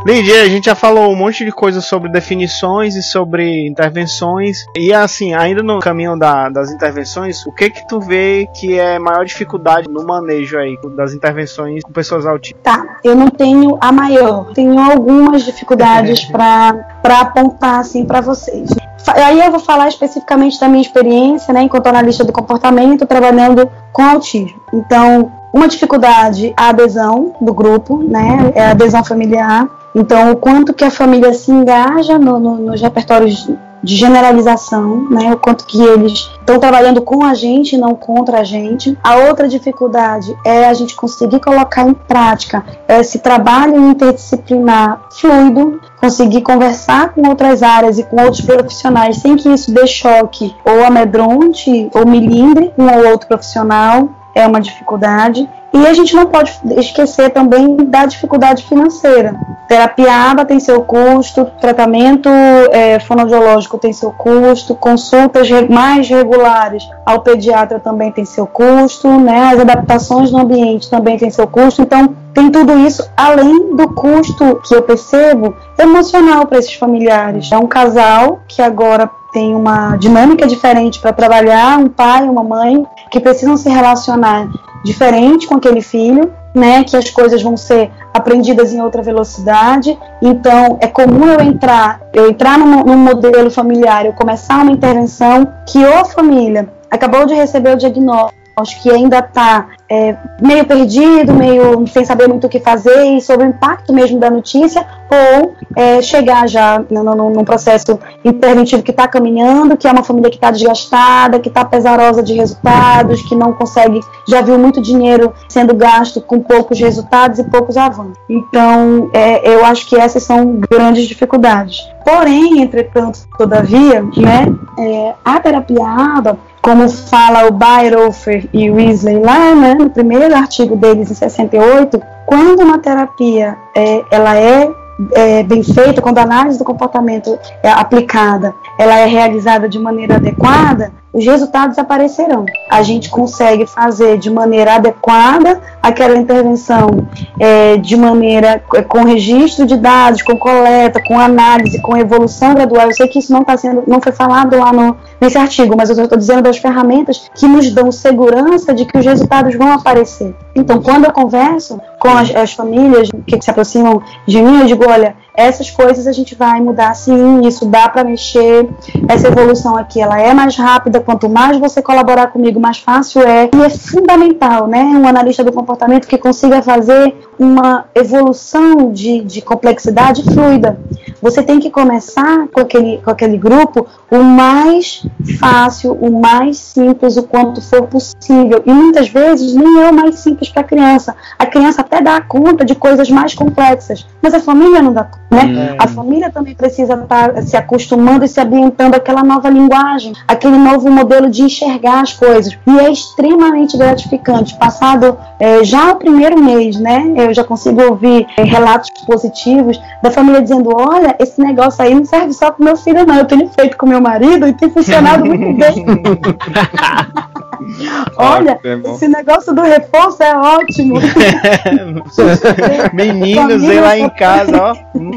Lídia, a gente já falou um monte de coisa sobre definições e sobre intervenções. E assim, ainda no caminho da, das intervenções, o que que tu vê que é maior dificuldade no manejo aí das intervenções com pessoas autistas? Tá, eu não tenho a maior. Tenho algumas dificuldades para apontar assim para vocês. Aí eu vou falar especificamente da minha experiência, né, enquanto analista do comportamento, trabalhando com autismo. Então, uma dificuldade a adesão do grupo, né, é a adesão familiar. Então, o quanto que a família se engaja no, no, nos repertórios de generalização, né? O quanto que eles estão trabalhando com a gente, não contra a gente. A outra dificuldade é a gente conseguir colocar em prática esse trabalho interdisciplinar fluido, conseguir conversar com outras áreas e com outros profissionais sem que isso dê choque ou amedronte ou milindre um ou outro profissional é uma dificuldade. E a gente não pode esquecer também da dificuldade financeira. Terapia ABA tem seu custo, tratamento é, fonoaudiológico tem seu custo, consultas mais regulares ao pediatra também tem seu custo, né? as adaptações no ambiente também tem seu custo. Então, tem tudo isso além do custo que eu percebo emocional para esses familiares. É um casal que agora tem uma dinâmica diferente para trabalhar, um pai e uma mãe que precisam se relacionar diferente com aquele filho, né, que as coisas vão ser aprendidas em outra velocidade. Então, é comum eu entrar, eu entrar num, num modelo familiar, eu começar uma intervenção que ou a família acabou de receber o diagnóstico acho que ainda está é, meio perdido, meio sem saber muito o que fazer e sobre o impacto mesmo da notícia, ou é, chegar já num processo interventivo que está caminhando, que é uma família que está desgastada, que está pesarosa de resultados, que não consegue, já viu muito dinheiro sendo gasto com poucos resultados e poucos avanços. Então, é, eu acho que essas são grandes dificuldades. Porém, entretanto, todavia, né, é, a terapia ABA como fala o Bayerhofer e Weasley lá, né, no primeiro artigo deles em 68, quando uma terapia é, ela é, é, bem feita, quando a análise do comportamento é aplicada, ela é realizada de maneira adequada, os resultados aparecerão. A gente consegue fazer de maneira adequada aquela intervenção é, de maneira é, com registro de dados, com coleta, com análise, com evolução gradual. Eu sei que isso não está sendo, não foi falado lá no, nesse artigo, mas eu estou dizendo das ferramentas que nos dão segurança de que os resultados vão aparecer. Então, quando eu converso com as, as famílias que se aproximam de mim, eu digo, olha, essas coisas a gente vai mudar sim, isso dá para mexer. Essa evolução aqui, ela é mais rápida, quanto mais você colaborar comigo, mais fácil é. E é fundamental, né, um analista do comportamento que consiga fazer uma evolução de, de complexidade fluida. Você tem que começar com aquele, com aquele grupo o mais fácil, o mais simples, o quanto for possível. E muitas vezes nem é o mais simples para a criança. A criança até dá conta de coisas mais complexas, mas a família não dá conta. Né? A família também precisa estar se acostumando e se ambientando àquela nova linguagem, aquele novo modelo de enxergar as coisas. E é extremamente gratificante. Passado é, já o primeiro mês, né? Eu já consigo ouvir é, relatos positivos da família dizendo: olha, esse negócio aí não serve só para meu filho, não. Eu tenho feito com meu marido e tem funcionado muito bem. Olha, esse negócio do reforço é ótimo. Meninos, vem lá em casa, ó.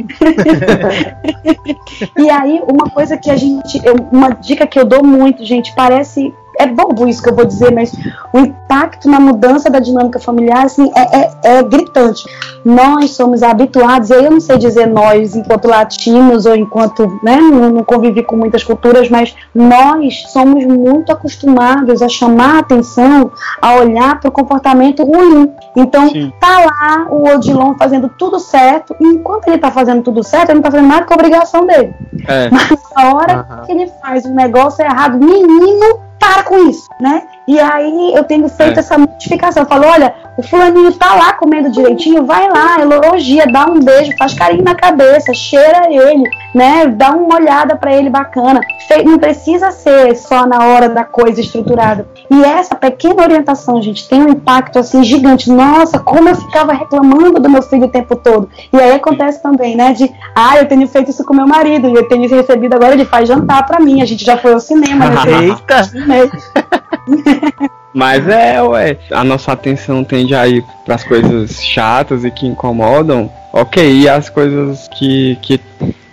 e aí, uma coisa que a gente. Uma dica que eu dou muito, gente, parece é bobo isso que eu vou dizer, mas o impacto na mudança da dinâmica familiar assim, é, é, é gritante. Nós somos habituados, e eu não sei dizer nós enquanto latinos ou enquanto né, não, não convivi com muitas culturas, mas nós somos muito acostumados a chamar a atenção, a olhar para o comportamento ruim. Então, Sim. tá lá o Odilon fazendo tudo certo, e enquanto ele tá fazendo tudo certo, ele não tá fazendo nada com a obrigação dele. É. Mas na hora uhum. que ele faz um negócio errado, menino, para com isso, né? E aí eu tenho feito é. essa modificação. Eu falo, olha, o fulaninho tá lá comendo direitinho, vai lá, elogia, dá um beijo, faz carinho na cabeça, cheira ele, né? Dá uma olhada para ele bacana. Não precisa ser só na hora da coisa estruturada. E essa pequena orientação, gente, tem um impacto assim gigante. Nossa, como eu ficava reclamando do meu filho o tempo todo. E aí acontece também, né? De, ah, eu tenho feito isso com meu marido, e eu tenho recebido agora, ele faz jantar para mim. A gente já foi ao cinema, né? Eita! Mas é, ué, a nossa atenção tende a ir para as coisas chatas e que incomodam. Ok, e as coisas que, que,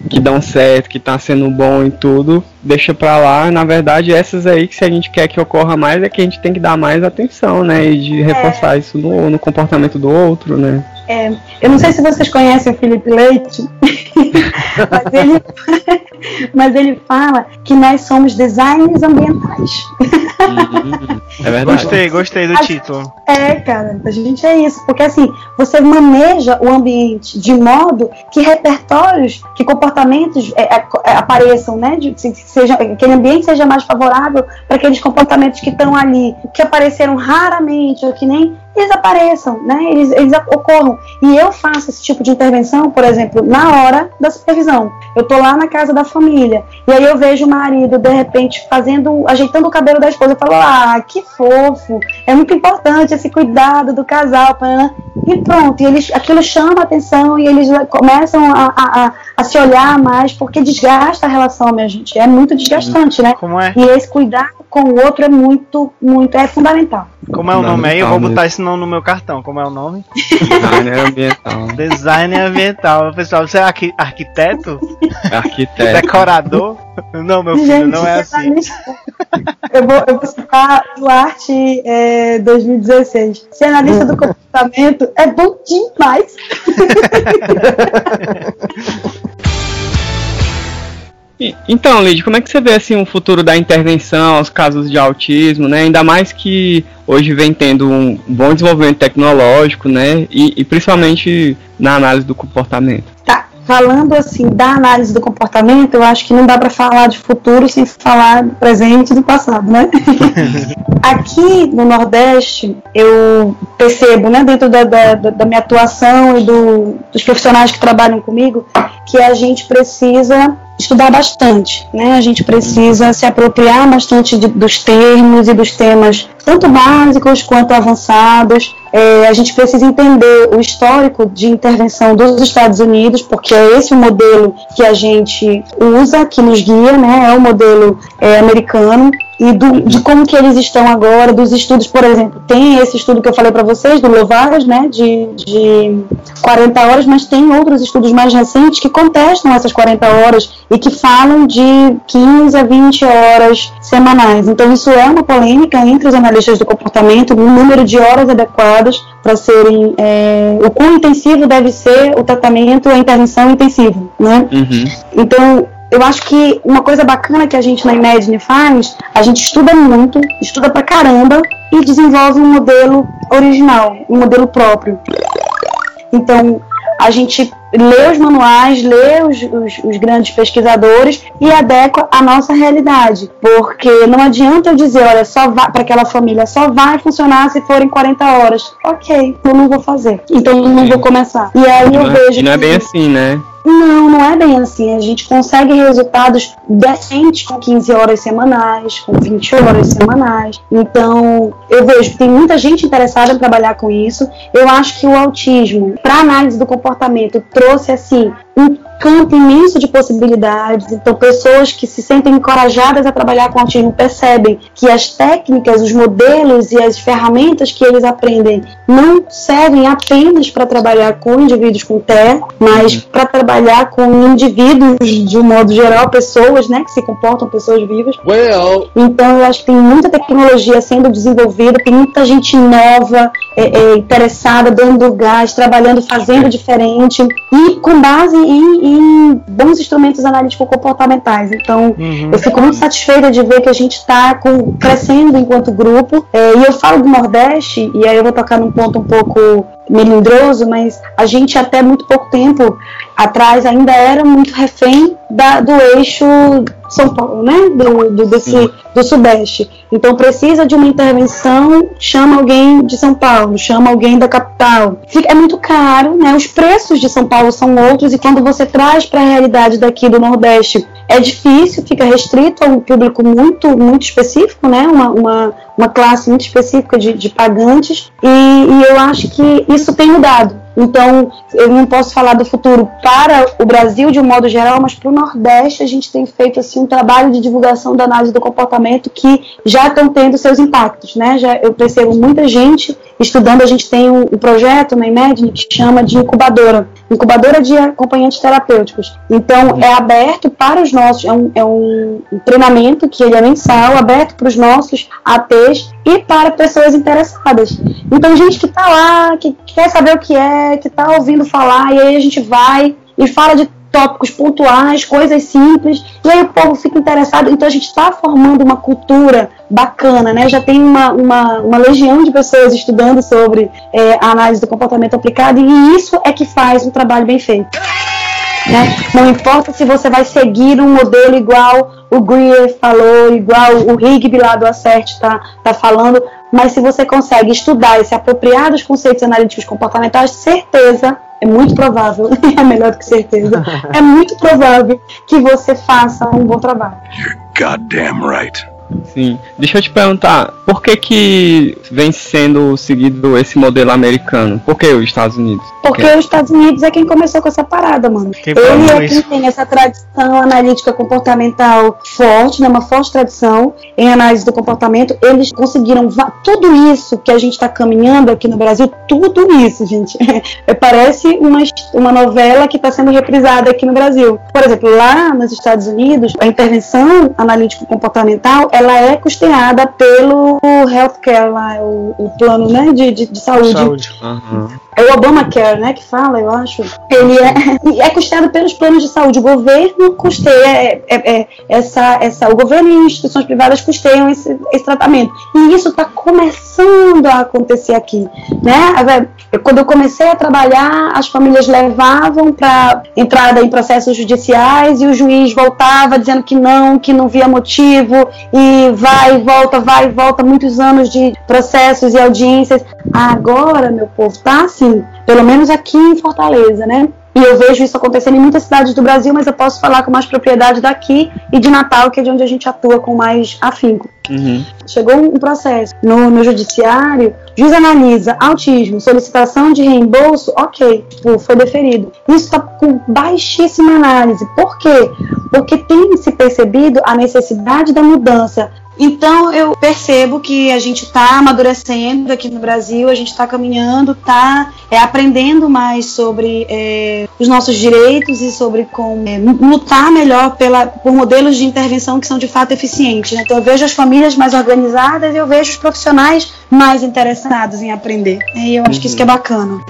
que dão certo, que tá sendo bom em tudo, deixa pra lá. Na verdade, essas aí que se a gente quer que ocorra mais, é que a gente tem que dar mais atenção, né? E de reforçar é. isso no, no comportamento do outro, né? É, eu não sei se vocês conhecem o Felipe Leite, mas, ele, mas ele fala que nós somos designers ambientais. Uhum, é verdade. Gostei, gostei do a, título. É, cara, a gente é isso, porque assim, você maneja o ambiente de modo que repertórios, que comportamentos é, é, é apareçam, né? De, seja, aquele ambiente seja mais favorável para aqueles comportamentos que estão ali, que apareceram raramente, ou que nem eles apareçam, né? Eles, eles ocorram. E eu faço esse tipo de intervenção, por exemplo, na hora da supervisão. Eu tô lá na casa da família e aí eu vejo o marido de repente fazendo, ajeitando o cabelo da esposa. Eu falo, ah, que fofo! É muito importante esse cuidado do casal. E pronto, e eles, aquilo chama a atenção e eles começam a, a, a, se olhar mais porque desgasta a relação, minha gente. É muito desgastante, né? Como é? E esse cuidado com o outro é muito, muito, é fundamental. Como é o nome aí? Eu vou botar esse nome no meu cartão. Como é o nome? Designer ambiental. Designer ambiental. Pessoal, você é arqui arquiteto? Arquiteto. Decorador? Não, meu filho, Gente, não é assim. Eu vou, eu vou citar o Arte é, 2016. Ser analista do comportamento é bom demais. Então, Lid, como é que você vê assim o futuro da intervenção aos casos de autismo, né? Ainda mais que hoje vem tendo um bom desenvolvimento tecnológico, né? E, e principalmente na análise do comportamento. Tá. Falando assim da análise do comportamento, eu acho que não dá para falar de futuro sem falar do presente e do passado, né? Aqui no Nordeste, eu percebo, né, dentro da, da, da minha atuação e do, dos profissionais que trabalham comigo, que a gente precisa estudar bastante, né? A gente precisa se apropriar bastante de, dos termos e dos temas, tanto básicos quanto avançados. É, a gente precisa entender o histórico de intervenção dos Estados Unidos, porque é esse o modelo que a gente usa, que nos guia, né? É o modelo é, americano e do, de como que eles estão agora, dos estudos, por exemplo, tem esse estudo que eu falei para vocês, do Lovares, né, de, de 40 horas, mas tem outros estudos mais recentes que contestam essas 40 horas e que falam de 15 a 20 horas semanais. Então isso é uma polêmica entre os analistas do comportamento, no número de horas adequadas para serem, é, o quão intensivo deve ser o tratamento, a intervenção intensiva, né? Uhum. Então eu acho que uma coisa bacana que a gente na Imagine faz, a gente estuda muito, estuda pra caramba e desenvolve um modelo original, um modelo próprio. Então, a gente lê os manuais, lê os, os, os grandes pesquisadores e adequa a nossa realidade. Porque não adianta eu dizer, olha, só vai para aquela família, só vai funcionar se forem 40 horas. Ok, eu não vou fazer. Então eu não vou começar. E aí eu é, vejo. E não é bem assim, né? Não, não é bem assim. A gente consegue resultados decentes com 15 horas semanais, com 20 horas semanais. Então, eu vejo que tem muita gente interessada em trabalhar com isso. Eu acho que o autismo, para análise do comportamento, trouxe assim um campo imenso de possibilidades. Então, pessoas que se sentem encorajadas a trabalhar com autismo percebem que as técnicas, os modelos e as ferramentas que eles aprendem não servem apenas para trabalhar com indivíduos com TEA, mas uhum. para trabalhar com indivíduos de um modo geral, pessoas, né, que se comportam pessoas vivas. Well. Então, eu acho que tem muita tecnologia sendo desenvolvida, tem muita gente nova, é, é, interessada, dando gás, trabalhando, fazendo diferente e com base em, em bons instrumentos analíticos comportamentais. Então, uhum. eu fico muito satisfeita de ver que a gente está crescendo enquanto grupo. É, e eu falo do Nordeste, e aí eu vou tocar num ponto um pouco melindroso, mas a gente até muito pouco tempo atrás ainda era muito refém da, do eixo São Paulo, né? Do, do, desse, do Sudeste. Então precisa de uma intervenção, chama alguém de São Paulo, chama alguém da capital. Fica, é muito caro, né? Os preços de São Paulo são outros e quando você traz para a realidade daqui do Nordeste é difícil, fica restrito a um público muito, muito específico, né? Uma, uma, uma classe muito específica de, de pagantes, e, e eu acho que isso tem mudado. Então, eu não posso falar do futuro para o Brasil de um modo geral, mas para o Nordeste a gente tem feito assim um trabalho de divulgação da análise do comportamento que já estão tendo seus impactos, né? Já eu percebo muita gente estudando. A gente tem um, um projeto na IMED que chama de incubadora, incubadora de acompanhantes terapêuticos. Então, é aberto para os nossos, é um, é um treinamento que ele é mensal, aberto para os nossos ATs e para pessoas interessadas. Então, gente que está lá, que quer saber o que é, que está ouvindo falar, e aí a gente vai e fala de tópicos pontuais, coisas simples, e aí o povo fica interessado. Então a gente está formando uma cultura bacana, né? Já tem uma, uma, uma legião de pessoas estudando sobre é, a análise do comportamento aplicado, e isso é que faz um trabalho bem feito. Né? Não importa se você vai seguir um modelo igual o Greer falou, igual o Rigby lá do Acert está tá falando, mas se você consegue estudar e se apropriar dos conceitos analíticos comportamentais, certeza, é muito provável, é melhor do que certeza, é muito provável que você faça um bom trabalho. You're goddamn right. Sim. Deixa eu te perguntar, por que que vem sendo seguido esse modelo americano? Por que os Estados Unidos? Porque os Estados Unidos é quem começou com essa parada, mano. Quem Ele é quem tem essa tradição analítica comportamental forte, né, uma forte tradição em análise do comportamento. Eles conseguiram tudo isso que a gente está caminhando aqui no Brasil, tudo isso, gente. É, parece uma, uma novela que está sendo reprisada aqui no Brasil. Por exemplo, lá nos Estados Unidos, a intervenção analítico comportamental ela é custeada pelo healthcare lá, o, o plano né, de, de, de saúde. saúde. Uhum. É o Obamacare, né, que fala, eu acho. Ele é, é custeado pelos planos de saúde. O governo custeia é, é, é essa, essa, o governo e instituições privadas custeiam esse, esse tratamento. E isso está começando a acontecer aqui, né? Quando eu comecei a trabalhar, as famílias levavam para entrada em processos judiciais e o juiz voltava dizendo que não, que não via motivo e vai e volta, vai e volta, muitos anos de processos e audiências. Agora, meu povo, tá assim, pelo menos aqui em Fortaleza, né? E eu vejo isso acontecendo em muitas cidades do Brasil, mas eu posso falar com mais propriedade daqui e de Natal, que é de onde a gente atua com mais afinco. Uhum. Chegou um processo no, no judiciário, juiz analisa autismo, solicitação de reembolso, ok, tipo, foi deferido. Isso está com baixíssima análise. Por quê? Porque tem se percebido a necessidade da mudança então eu percebo que a gente está amadurecendo aqui no Brasil, a gente está caminhando, está é, aprendendo mais sobre é, os nossos direitos e sobre como é, lutar melhor pela, por modelos de intervenção que são de fato eficientes. Né? Então eu vejo as famílias mais organizadas e eu vejo os profissionais mais interessados em aprender. E eu acho uhum. que isso que é bacana.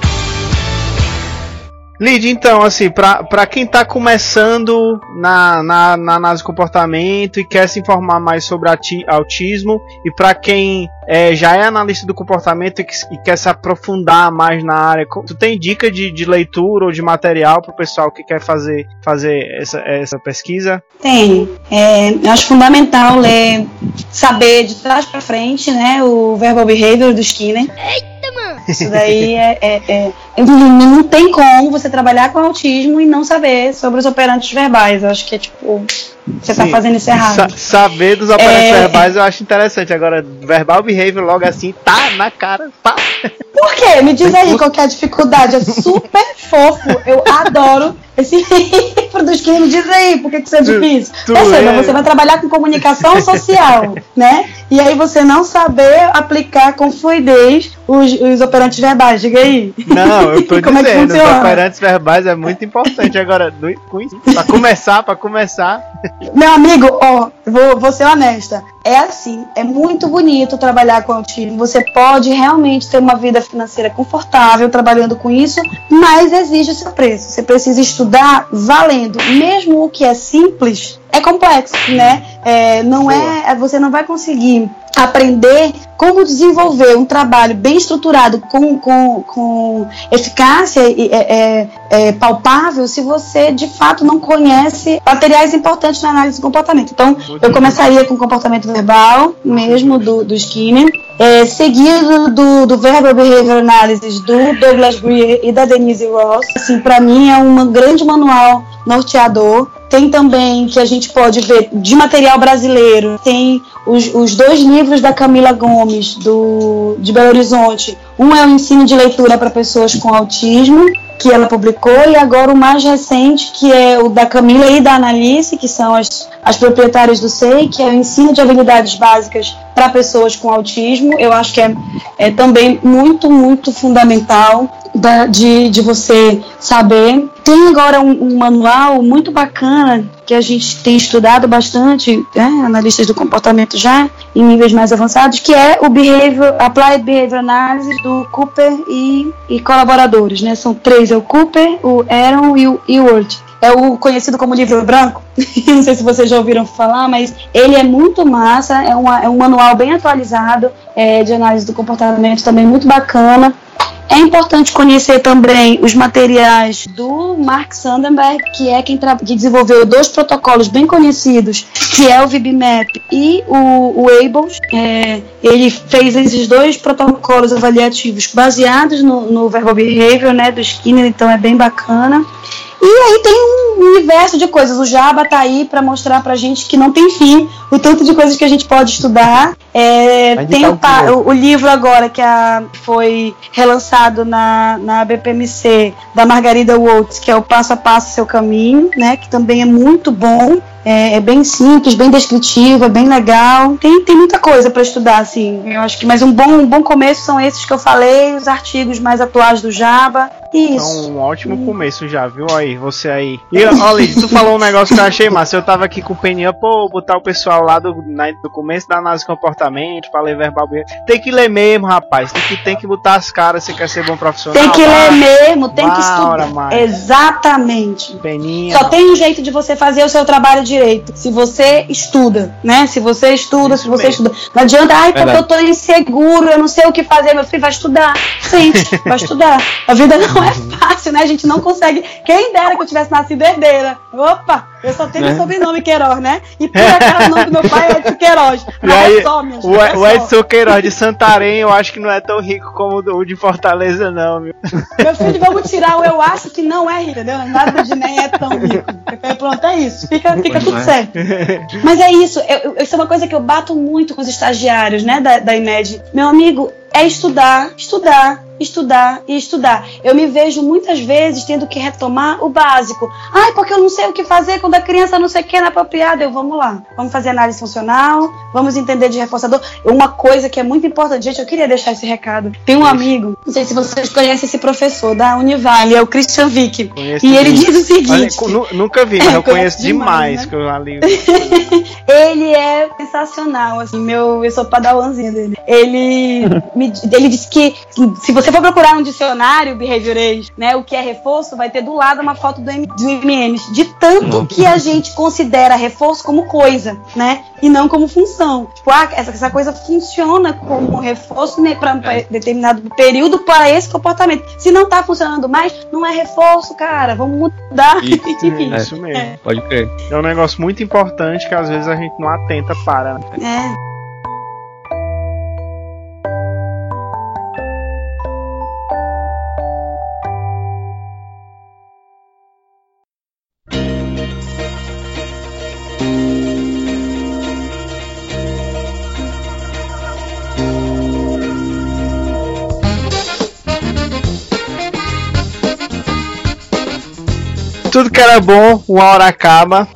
Lid, então, assim, para quem está começando na, na, na análise de comportamento e quer se informar mais sobre autismo, e para quem é, já é analista do comportamento e, que, e, quer se aprofundar mais na área, tu tem dica de, de leitura ou de material para o pessoal que quer fazer, fazer essa, essa pesquisa? Tem. É, eu acho fundamental ler, saber de trás para frente, né, o verbal behavior do Skinner. Eita! Isso daí é, é, é, Não tem como você trabalhar com autismo e não saber sobre os operantes verbais. Eu acho que é tipo. Você tá Sim. tá fazendo isso errado. Sa saber dos operantes é... verbais eu acho interessante. Agora, verbal behavior logo assim, tá na cara. Pá. Por quê? Me diz aí qual que é a dificuldade. É super fofo. Eu adoro esse livro dos que me diz aí, por que, que isso é difícil? Tu, Perceba, é... você vai trabalhar com comunicação social, né? E aí você não saber aplicar com fluidez os, os operantes verbais, diga aí. Não, eu tô Como dizendo, é os operantes verbais é muito importante. Agora, com isso, pra começar, pra começar. Meu amigo, ó, vou, vou ser honesta. É assim, é muito bonito trabalhar com autismo. Você pode realmente ter uma vida financeira confortável trabalhando com isso, mas exige o seu preço. Você precisa estudar valendo. Mesmo o que é simples, é complexo, né? É, não é, é, você não vai conseguir aprender como desenvolver um trabalho bem estruturado com, com, com eficácia e é, é, é, palpável se você de fato não conhece materiais importantes na análise do comportamento. Então, eu começaria com o comportamento verbal, mesmo do, do Skinner, é, seguido do, do Verbal Behavior Analysis do Douglas Greer e da Denise Ross. Assim, para mim é um grande manual norteador tem também que a gente pode ver de material brasileiro, tem os, os dois livros da Camila Gomes, do, de Belo Horizonte. Um é o ensino de leitura para pessoas com autismo, que ela publicou, e agora o mais recente, que é o da Camila e da Analice, que são as, as proprietárias do SEI, que é o ensino de habilidades básicas para pessoas com autismo. Eu acho que é, é também muito, muito fundamental da, de, de você saber. Tem agora um, um, manual muito bacana que a gente tem estudado bastante, né, analistas do comportamento já em níveis mais avançados, que é o Behavior, Applied Behavior Analysis do Cooper e, e colaboradores. Né? São três, é o Cooper, o Aaron e o Ewart é o conhecido como livro branco. Não sei se vocês já ouviram falar, mas ele é muito massa, é, uma, é um manual bem atualizado é, de análise do comportamento, também muito bacana. É importante conhecer também os materiais do Mark Sandenberg, que é quem que desenvolveu dois protocolos bem conhecidos, que é o VibMap e o, o Ables. É, ele fez esses dois protocolos avaliativos baseados no, no Verbal Behavior né, do Skinner, então é bem bacana. E aí tem um universo de coisas. O Java tá aí para mostrar pra gente que não tem fim o tanto de coisas que a gente pode estudar. É, tem o, o, o, livro agora que a, foi relançado na, na BPMC da Margarida Waltz, que é o Passo a Passo Seu Caminho, né? Que também é muito bom. É, é, bem simples, bem descritivo, é bem legal. Tem, tem muita coisa para estudar, assim. Eu acho que, mas um bom, um bom começo são esses que eu falei, os artigos mais atuais do Java. Isso. Então, um ótimo começo já, viu? Aí, você aí. E olha, tu falou um negócio que eu achei massa. Eu tava aqui com o Peninha, pô, botar o pessoal lá do, na, do começo da análise de comportamento, falei verbal. Tem que ler mesmo, rapaz. Tem que, tem que botar as caras se quer ser bom profissional. Tem que ler mesmo, tem que estudar. Exatamente. Peninha. Só tem um jeito de você fazer o seu trabalho direito. Se você estuda, né? Se você estuda, Isso se você mesmo. estuda. Não adianta, ai, porque eu tô inseguro, eu não sei o que fazer. Meu filho vai estudar. Sim, vai estudar. A vida não é fácil, né? A gente não consegue. Quem dera que eu tivesse nascido herdeira. Opa! Eu só tenho o né? sobrenome Queiroz, né? E por acaso o nome do meu pai é Edson Queiroz. E aí, é só, o, é o Edson Queiroz de Santarém, eu acho que não é tão rico como o de Fortaleza, não, meu. Meu filho, vamos tirar o eu acho que não é rico, entendeu? Nada de nem é tão rico. Pronto, é isso. Fica, fica tudo é. certo. Mas é isso. Eu, eu, isso é uma coisa que eu bato muito com os estagiários, né, da, da IMED. Meu amigo, é estudar, estudar, estudar e estudar. Eu me vejo muitas vezes tendo que retomar o básico. Ai, porque eu não sei o que fazer quando a criança não sei o que é inapropriada. Eu, vamos lá. Vamos fazer análise funcional, vamos entender de reforçador. Uma coisa que é muito importante, gente, eu queria deixar esse recado. Tem um amigo, não sei se vocês conhecem esse professor da Univale, é o Christian Vick. Conheço e ele diz o seguinte... Olha, nunca vi, mas eu conheço demais, né? que eu ele é sensacional, assim, meu, eu sou padawanzinho dele. Ele, ele disse que se você for procurar um dicionário behaviorês, né, o que é reforço, vai ter do lado uma foto do, M, do MMs, de tanto que a gente considera reforço como coisa, né, e não como função. Tipo, ah, essa, essa coisa funciona como reforço né, para um é. determinado período para esse comportamento. Se não tá funcionando mais, não é reforço, cara, vamos mudar. Isso, é isso mesmo, é. pode crer. É um negócio muito importante que às vezes a gente não atenta para. Né? É. tudo que era bom, uma hora acaba.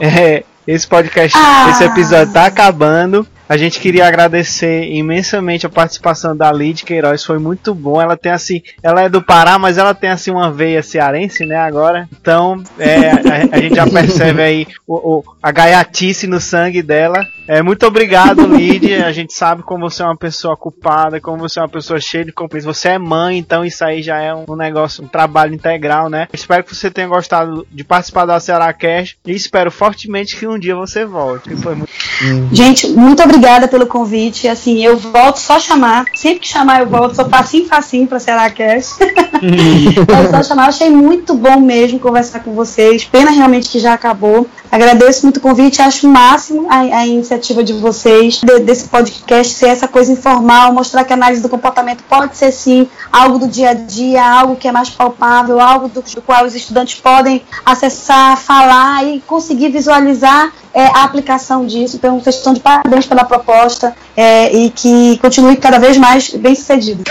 É, esse podcast, ah. esse episódio tá acabando. A gente queria agradecer imensamente a participação da Lid Queiroz, foi muito bom. Ela tem assim, ela é do Pará, mas ela tem assim uma veia cearense, né, agora. Então, é, a, a, gente já percebe aí o, o, a gaiatice no sangue dela. É, muito obrigado, Lid. A gente sabe como você é uma pessoa ocupada, como você é uma pessoa cheia de compromisso. Você é mãe, então isso aí já é um, negócio, um trabalho integral, né? Espero que você tenha gostado de participar da Ceará Cash e espero fortemente que um dia você volte. Foi muito... Gente, muito obrigado obrigada pelo convite. Assim, eu volto só chamar. Sempre que chamar, eu volto. Sou facinho, facinho pra Ceará Cast. é só chamar. achei muito bom mesmo conversar com vocês. Pena realmente que já acabou. Agradeço muito o convite. Acho o máximo a, a iniciativa de vocês, de, desse podcast, ser essa coisa informal, mostrar que a análise do comportamento pode ser sim algo do dia a dia, algo que é mais palpável, algo do, do qual os estudantes podem acessar, falar e conseguir visualizar é, a aplicação disso. Então, vocês estão de parabéns pela proposta é, e que continue cada vez mais bem sucedido.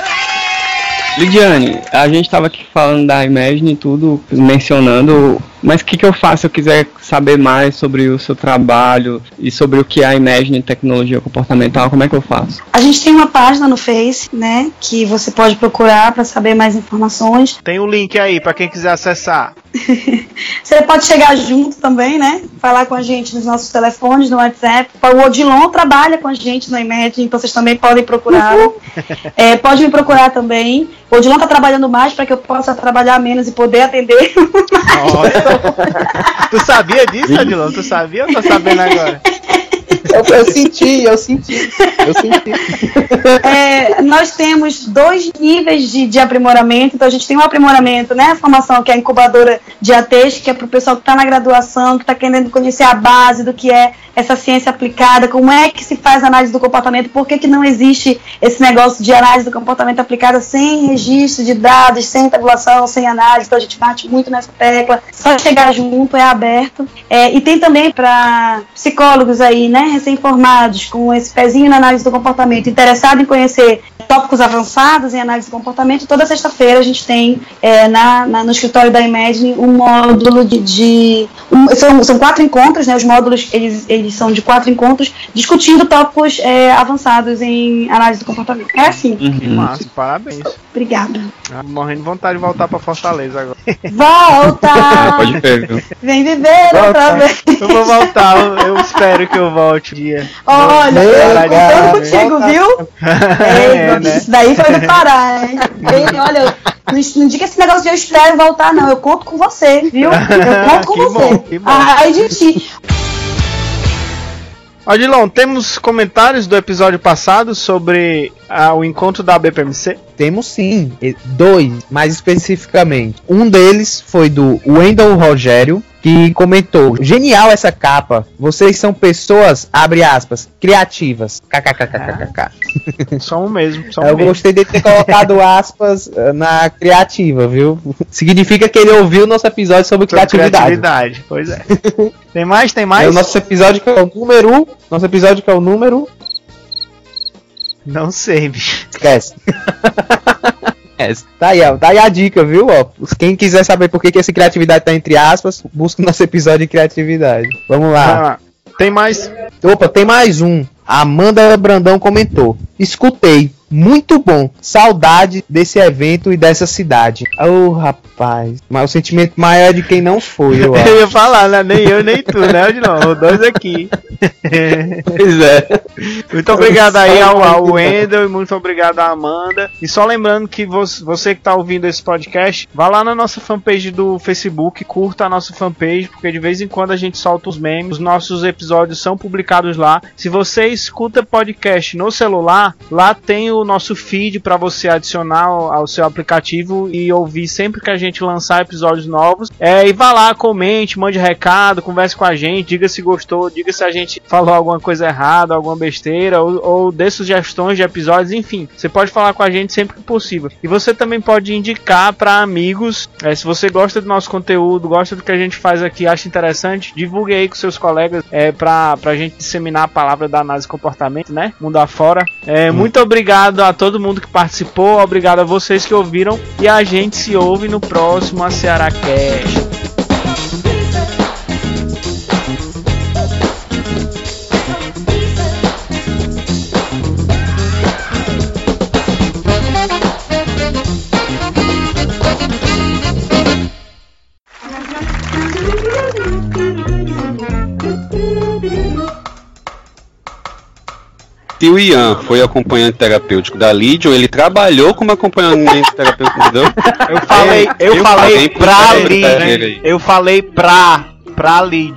Lidiane, a gente estava aqui falando da Imagine e tudo, mencionando mas o que, que eu faço se eu quiser saber mais sobre o seu trabalho e sobre o que é a Imagine Tecnologia Comportamental? Como é que eu faço? A gente tem uma página no Face, né, que você pode procurar para saber mais informações. Tem o um link aí para quem quiser acessar. você pode chegar junto também, né? Falar com a gente nos nossos telefones, no WhatsApp. O Odilon trabalha com a gente no Imagine, então vocês também podem procurar. É, pode me procurar também. O Odilon está trabalhando mais para que eu possa trabalhar menos e poder atender mais. Olha. tu sabia disso, Adilão? Tu sabia ou tô sabendo agora? Eu, eu, senti, eu senti, eu senti. É, nós temos dois níveis de, de, aprimoramento. Então, a gente tem um aprimoramento, né? A formação que é a incubadora de ATs, que é para o pessoal que está na graduação, que está querendo conhecer a base do que é essa ciência aplicada, como é que se faz análise do comportamento, por que, que não existe esse negócio de análise do comportamento aplicada sem registro de dados, sem tabulação, sem análise. Então, a gente bate muito nessa tecla. Só chegar junto, é aberto. É, e tem também para psicólogos aí, né? Recém-formados, com esse pezinho na análise do comportamento, interessado em conhecer tópicos avançados em análise do comportamento, toda sexta-feira a gente tem é, na, na, no escritório da Imagine um módulo de. de um, são, são quatro encontros, né? Os módulos eles, eles são de quatro encontros, discutindo tópicos é, avançados em análise do comportamento. É assim. Uhum. Massa, parabéns. Obrigada. Ah, morrendo de vontade de voltar para Fortaleza agora. Volta! Pode ver. Vem viver outra vez. Eu vou voltar, eu, eu espero que eu volte um dia. Olha, eu tô contigo, viu? É, né? Isso daí foi do Pará, hein? olha, não, não diga esse negócio de eu espero voltar, não. Eu conto com você, viu? Eu conto com que você. Bom, que bom. Ai de ti. Odilon, temos comentários do episódio passado sobre ah, o encontro da BPMC? Temos sim, dois, mais especificamente. Um deles foi do Wendell Rogério, que comentou: Genial essa capa. Vocês são pessoas, abre aspas, criativas. KKKKKK. Só um mesmo. Eu mesmo. gostei de ter colocado aspas eh, na criativa, viu? Significa que ele ouviu o nosso episódio sobre, sobre criatividade. criatividade. Pois é. tem mais? Tem mais? É o nosso episódio que é o número. Nosso episódio que é o número. Não sei, bicho. Esquece. É, tá aí, ó, tá aí a dica, viu? Ó, quem quiser saber por que, que essa criatividade tá entre aspas, busca o nosso episódio de criatividade. Vamos lá. Ah, tem mais? Opa, tem mais um. Amanda Brandão comentou: Escutei, muito bom. Saudade desse evento e dessa cidade. Oh, rapaz. Mas o sentimento maior é de quem não foi, eu acho. eu ia falar, né? Nem eu, nem tu, né? Não, os dois aqui. pois é. Muito obrigado aí ao, ao Wendel e muito obrigado à Amanda. E só lembrando que você, você que está ouvindo esse podcast, vá lá na nossa fanpage do Facebook, curta a nossa fanpage, porque de vez em quando a gente solta os memes. Os nossos episódios são publicados lá. Se você escuta podcast no celular, lá tem o nosso feed para você adicionar ao, seu aplicativo e ouvir sempre que a gente lançar episódios novos. É, e vá lá, comente, mande recado, converse com a gente, diga se gostou, diga se a gente falou alguma coisa errada, alguma besteira, ou, ou dê sugestões de episódios, enfim. Você pode falar com a gente sempre que possível. E você também pode indicar para amigos, é, se você gosta do nosso conteúdo, gosta do que a gente faz aqui, acha interessante, divulgue aí com seus colegas é, para a gente disseminar a palavra da análise comportamento, né? Mundo afora. É, hum. Muito obrigado a todo mundo que participou, obrigado a vocês que ouviram e a gente se ouve no próximo a Ceará Cast. Se o Ian foi acompanhante terapêutico da Legion, ele trabalhou como acompanhamento terapêutico, entendeu? Eu falei, eu, eu falei pra Legion. Eu falei pra, pra Legion.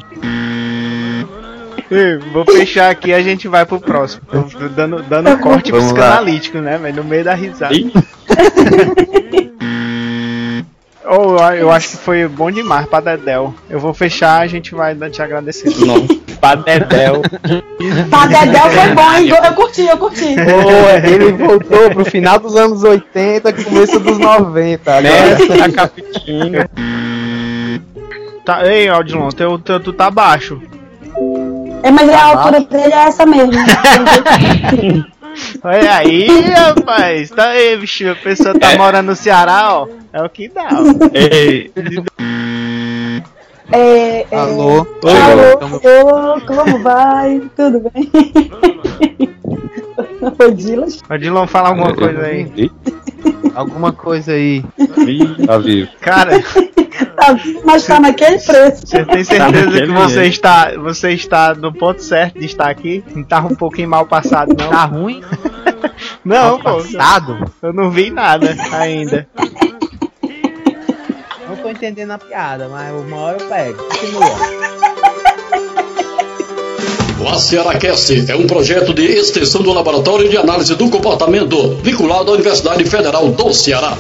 Vou fechar aqui e a gente vai pro próximo. Tô dando, dando corte Vamos psicanalítico, lá. né? Mas no meio da risada. Oh, eu acho que foi bom demais pra Dedel. Eu vou fechar, a gente vai te agradecer. Não, pra Dedel. pra Dedel foi bom, hein? Eu curti, eu curti. Pô, ele voltou pro final dos anos 80, começo dos 90. Nessa né? capitinha. Tá, ei, Aldilon, teu, teu, tu tá baixo. É, mas a altura dele é essa mesmo. Olha aí, rapaz. Tá aí, bicho. A pessoa tá é. morando no Ceará, ó. É o que dá. Ei. É, é, alô? Oi, alô, como vai? Tudo bem? Oi, Dilas. Ô, Dilon, fala alguma coisa aí. Alguma coisa aí. Tá vivo. Cara. tá, mas tá naquele preço. Você tem certeza tá que você está, você está no ponto certo de estar aqui? Não tá um pouquinho mal passado, não? Tá ruim? Não, mal pô. Passado? Eu não vi nada ainda. Entendendo a piada, mas uma hora eu pego. Continua. O ACRACast é um projeto de extensão do Laboratório de Análise do Comportamento, vinculado à Universidade Federal do Ceará.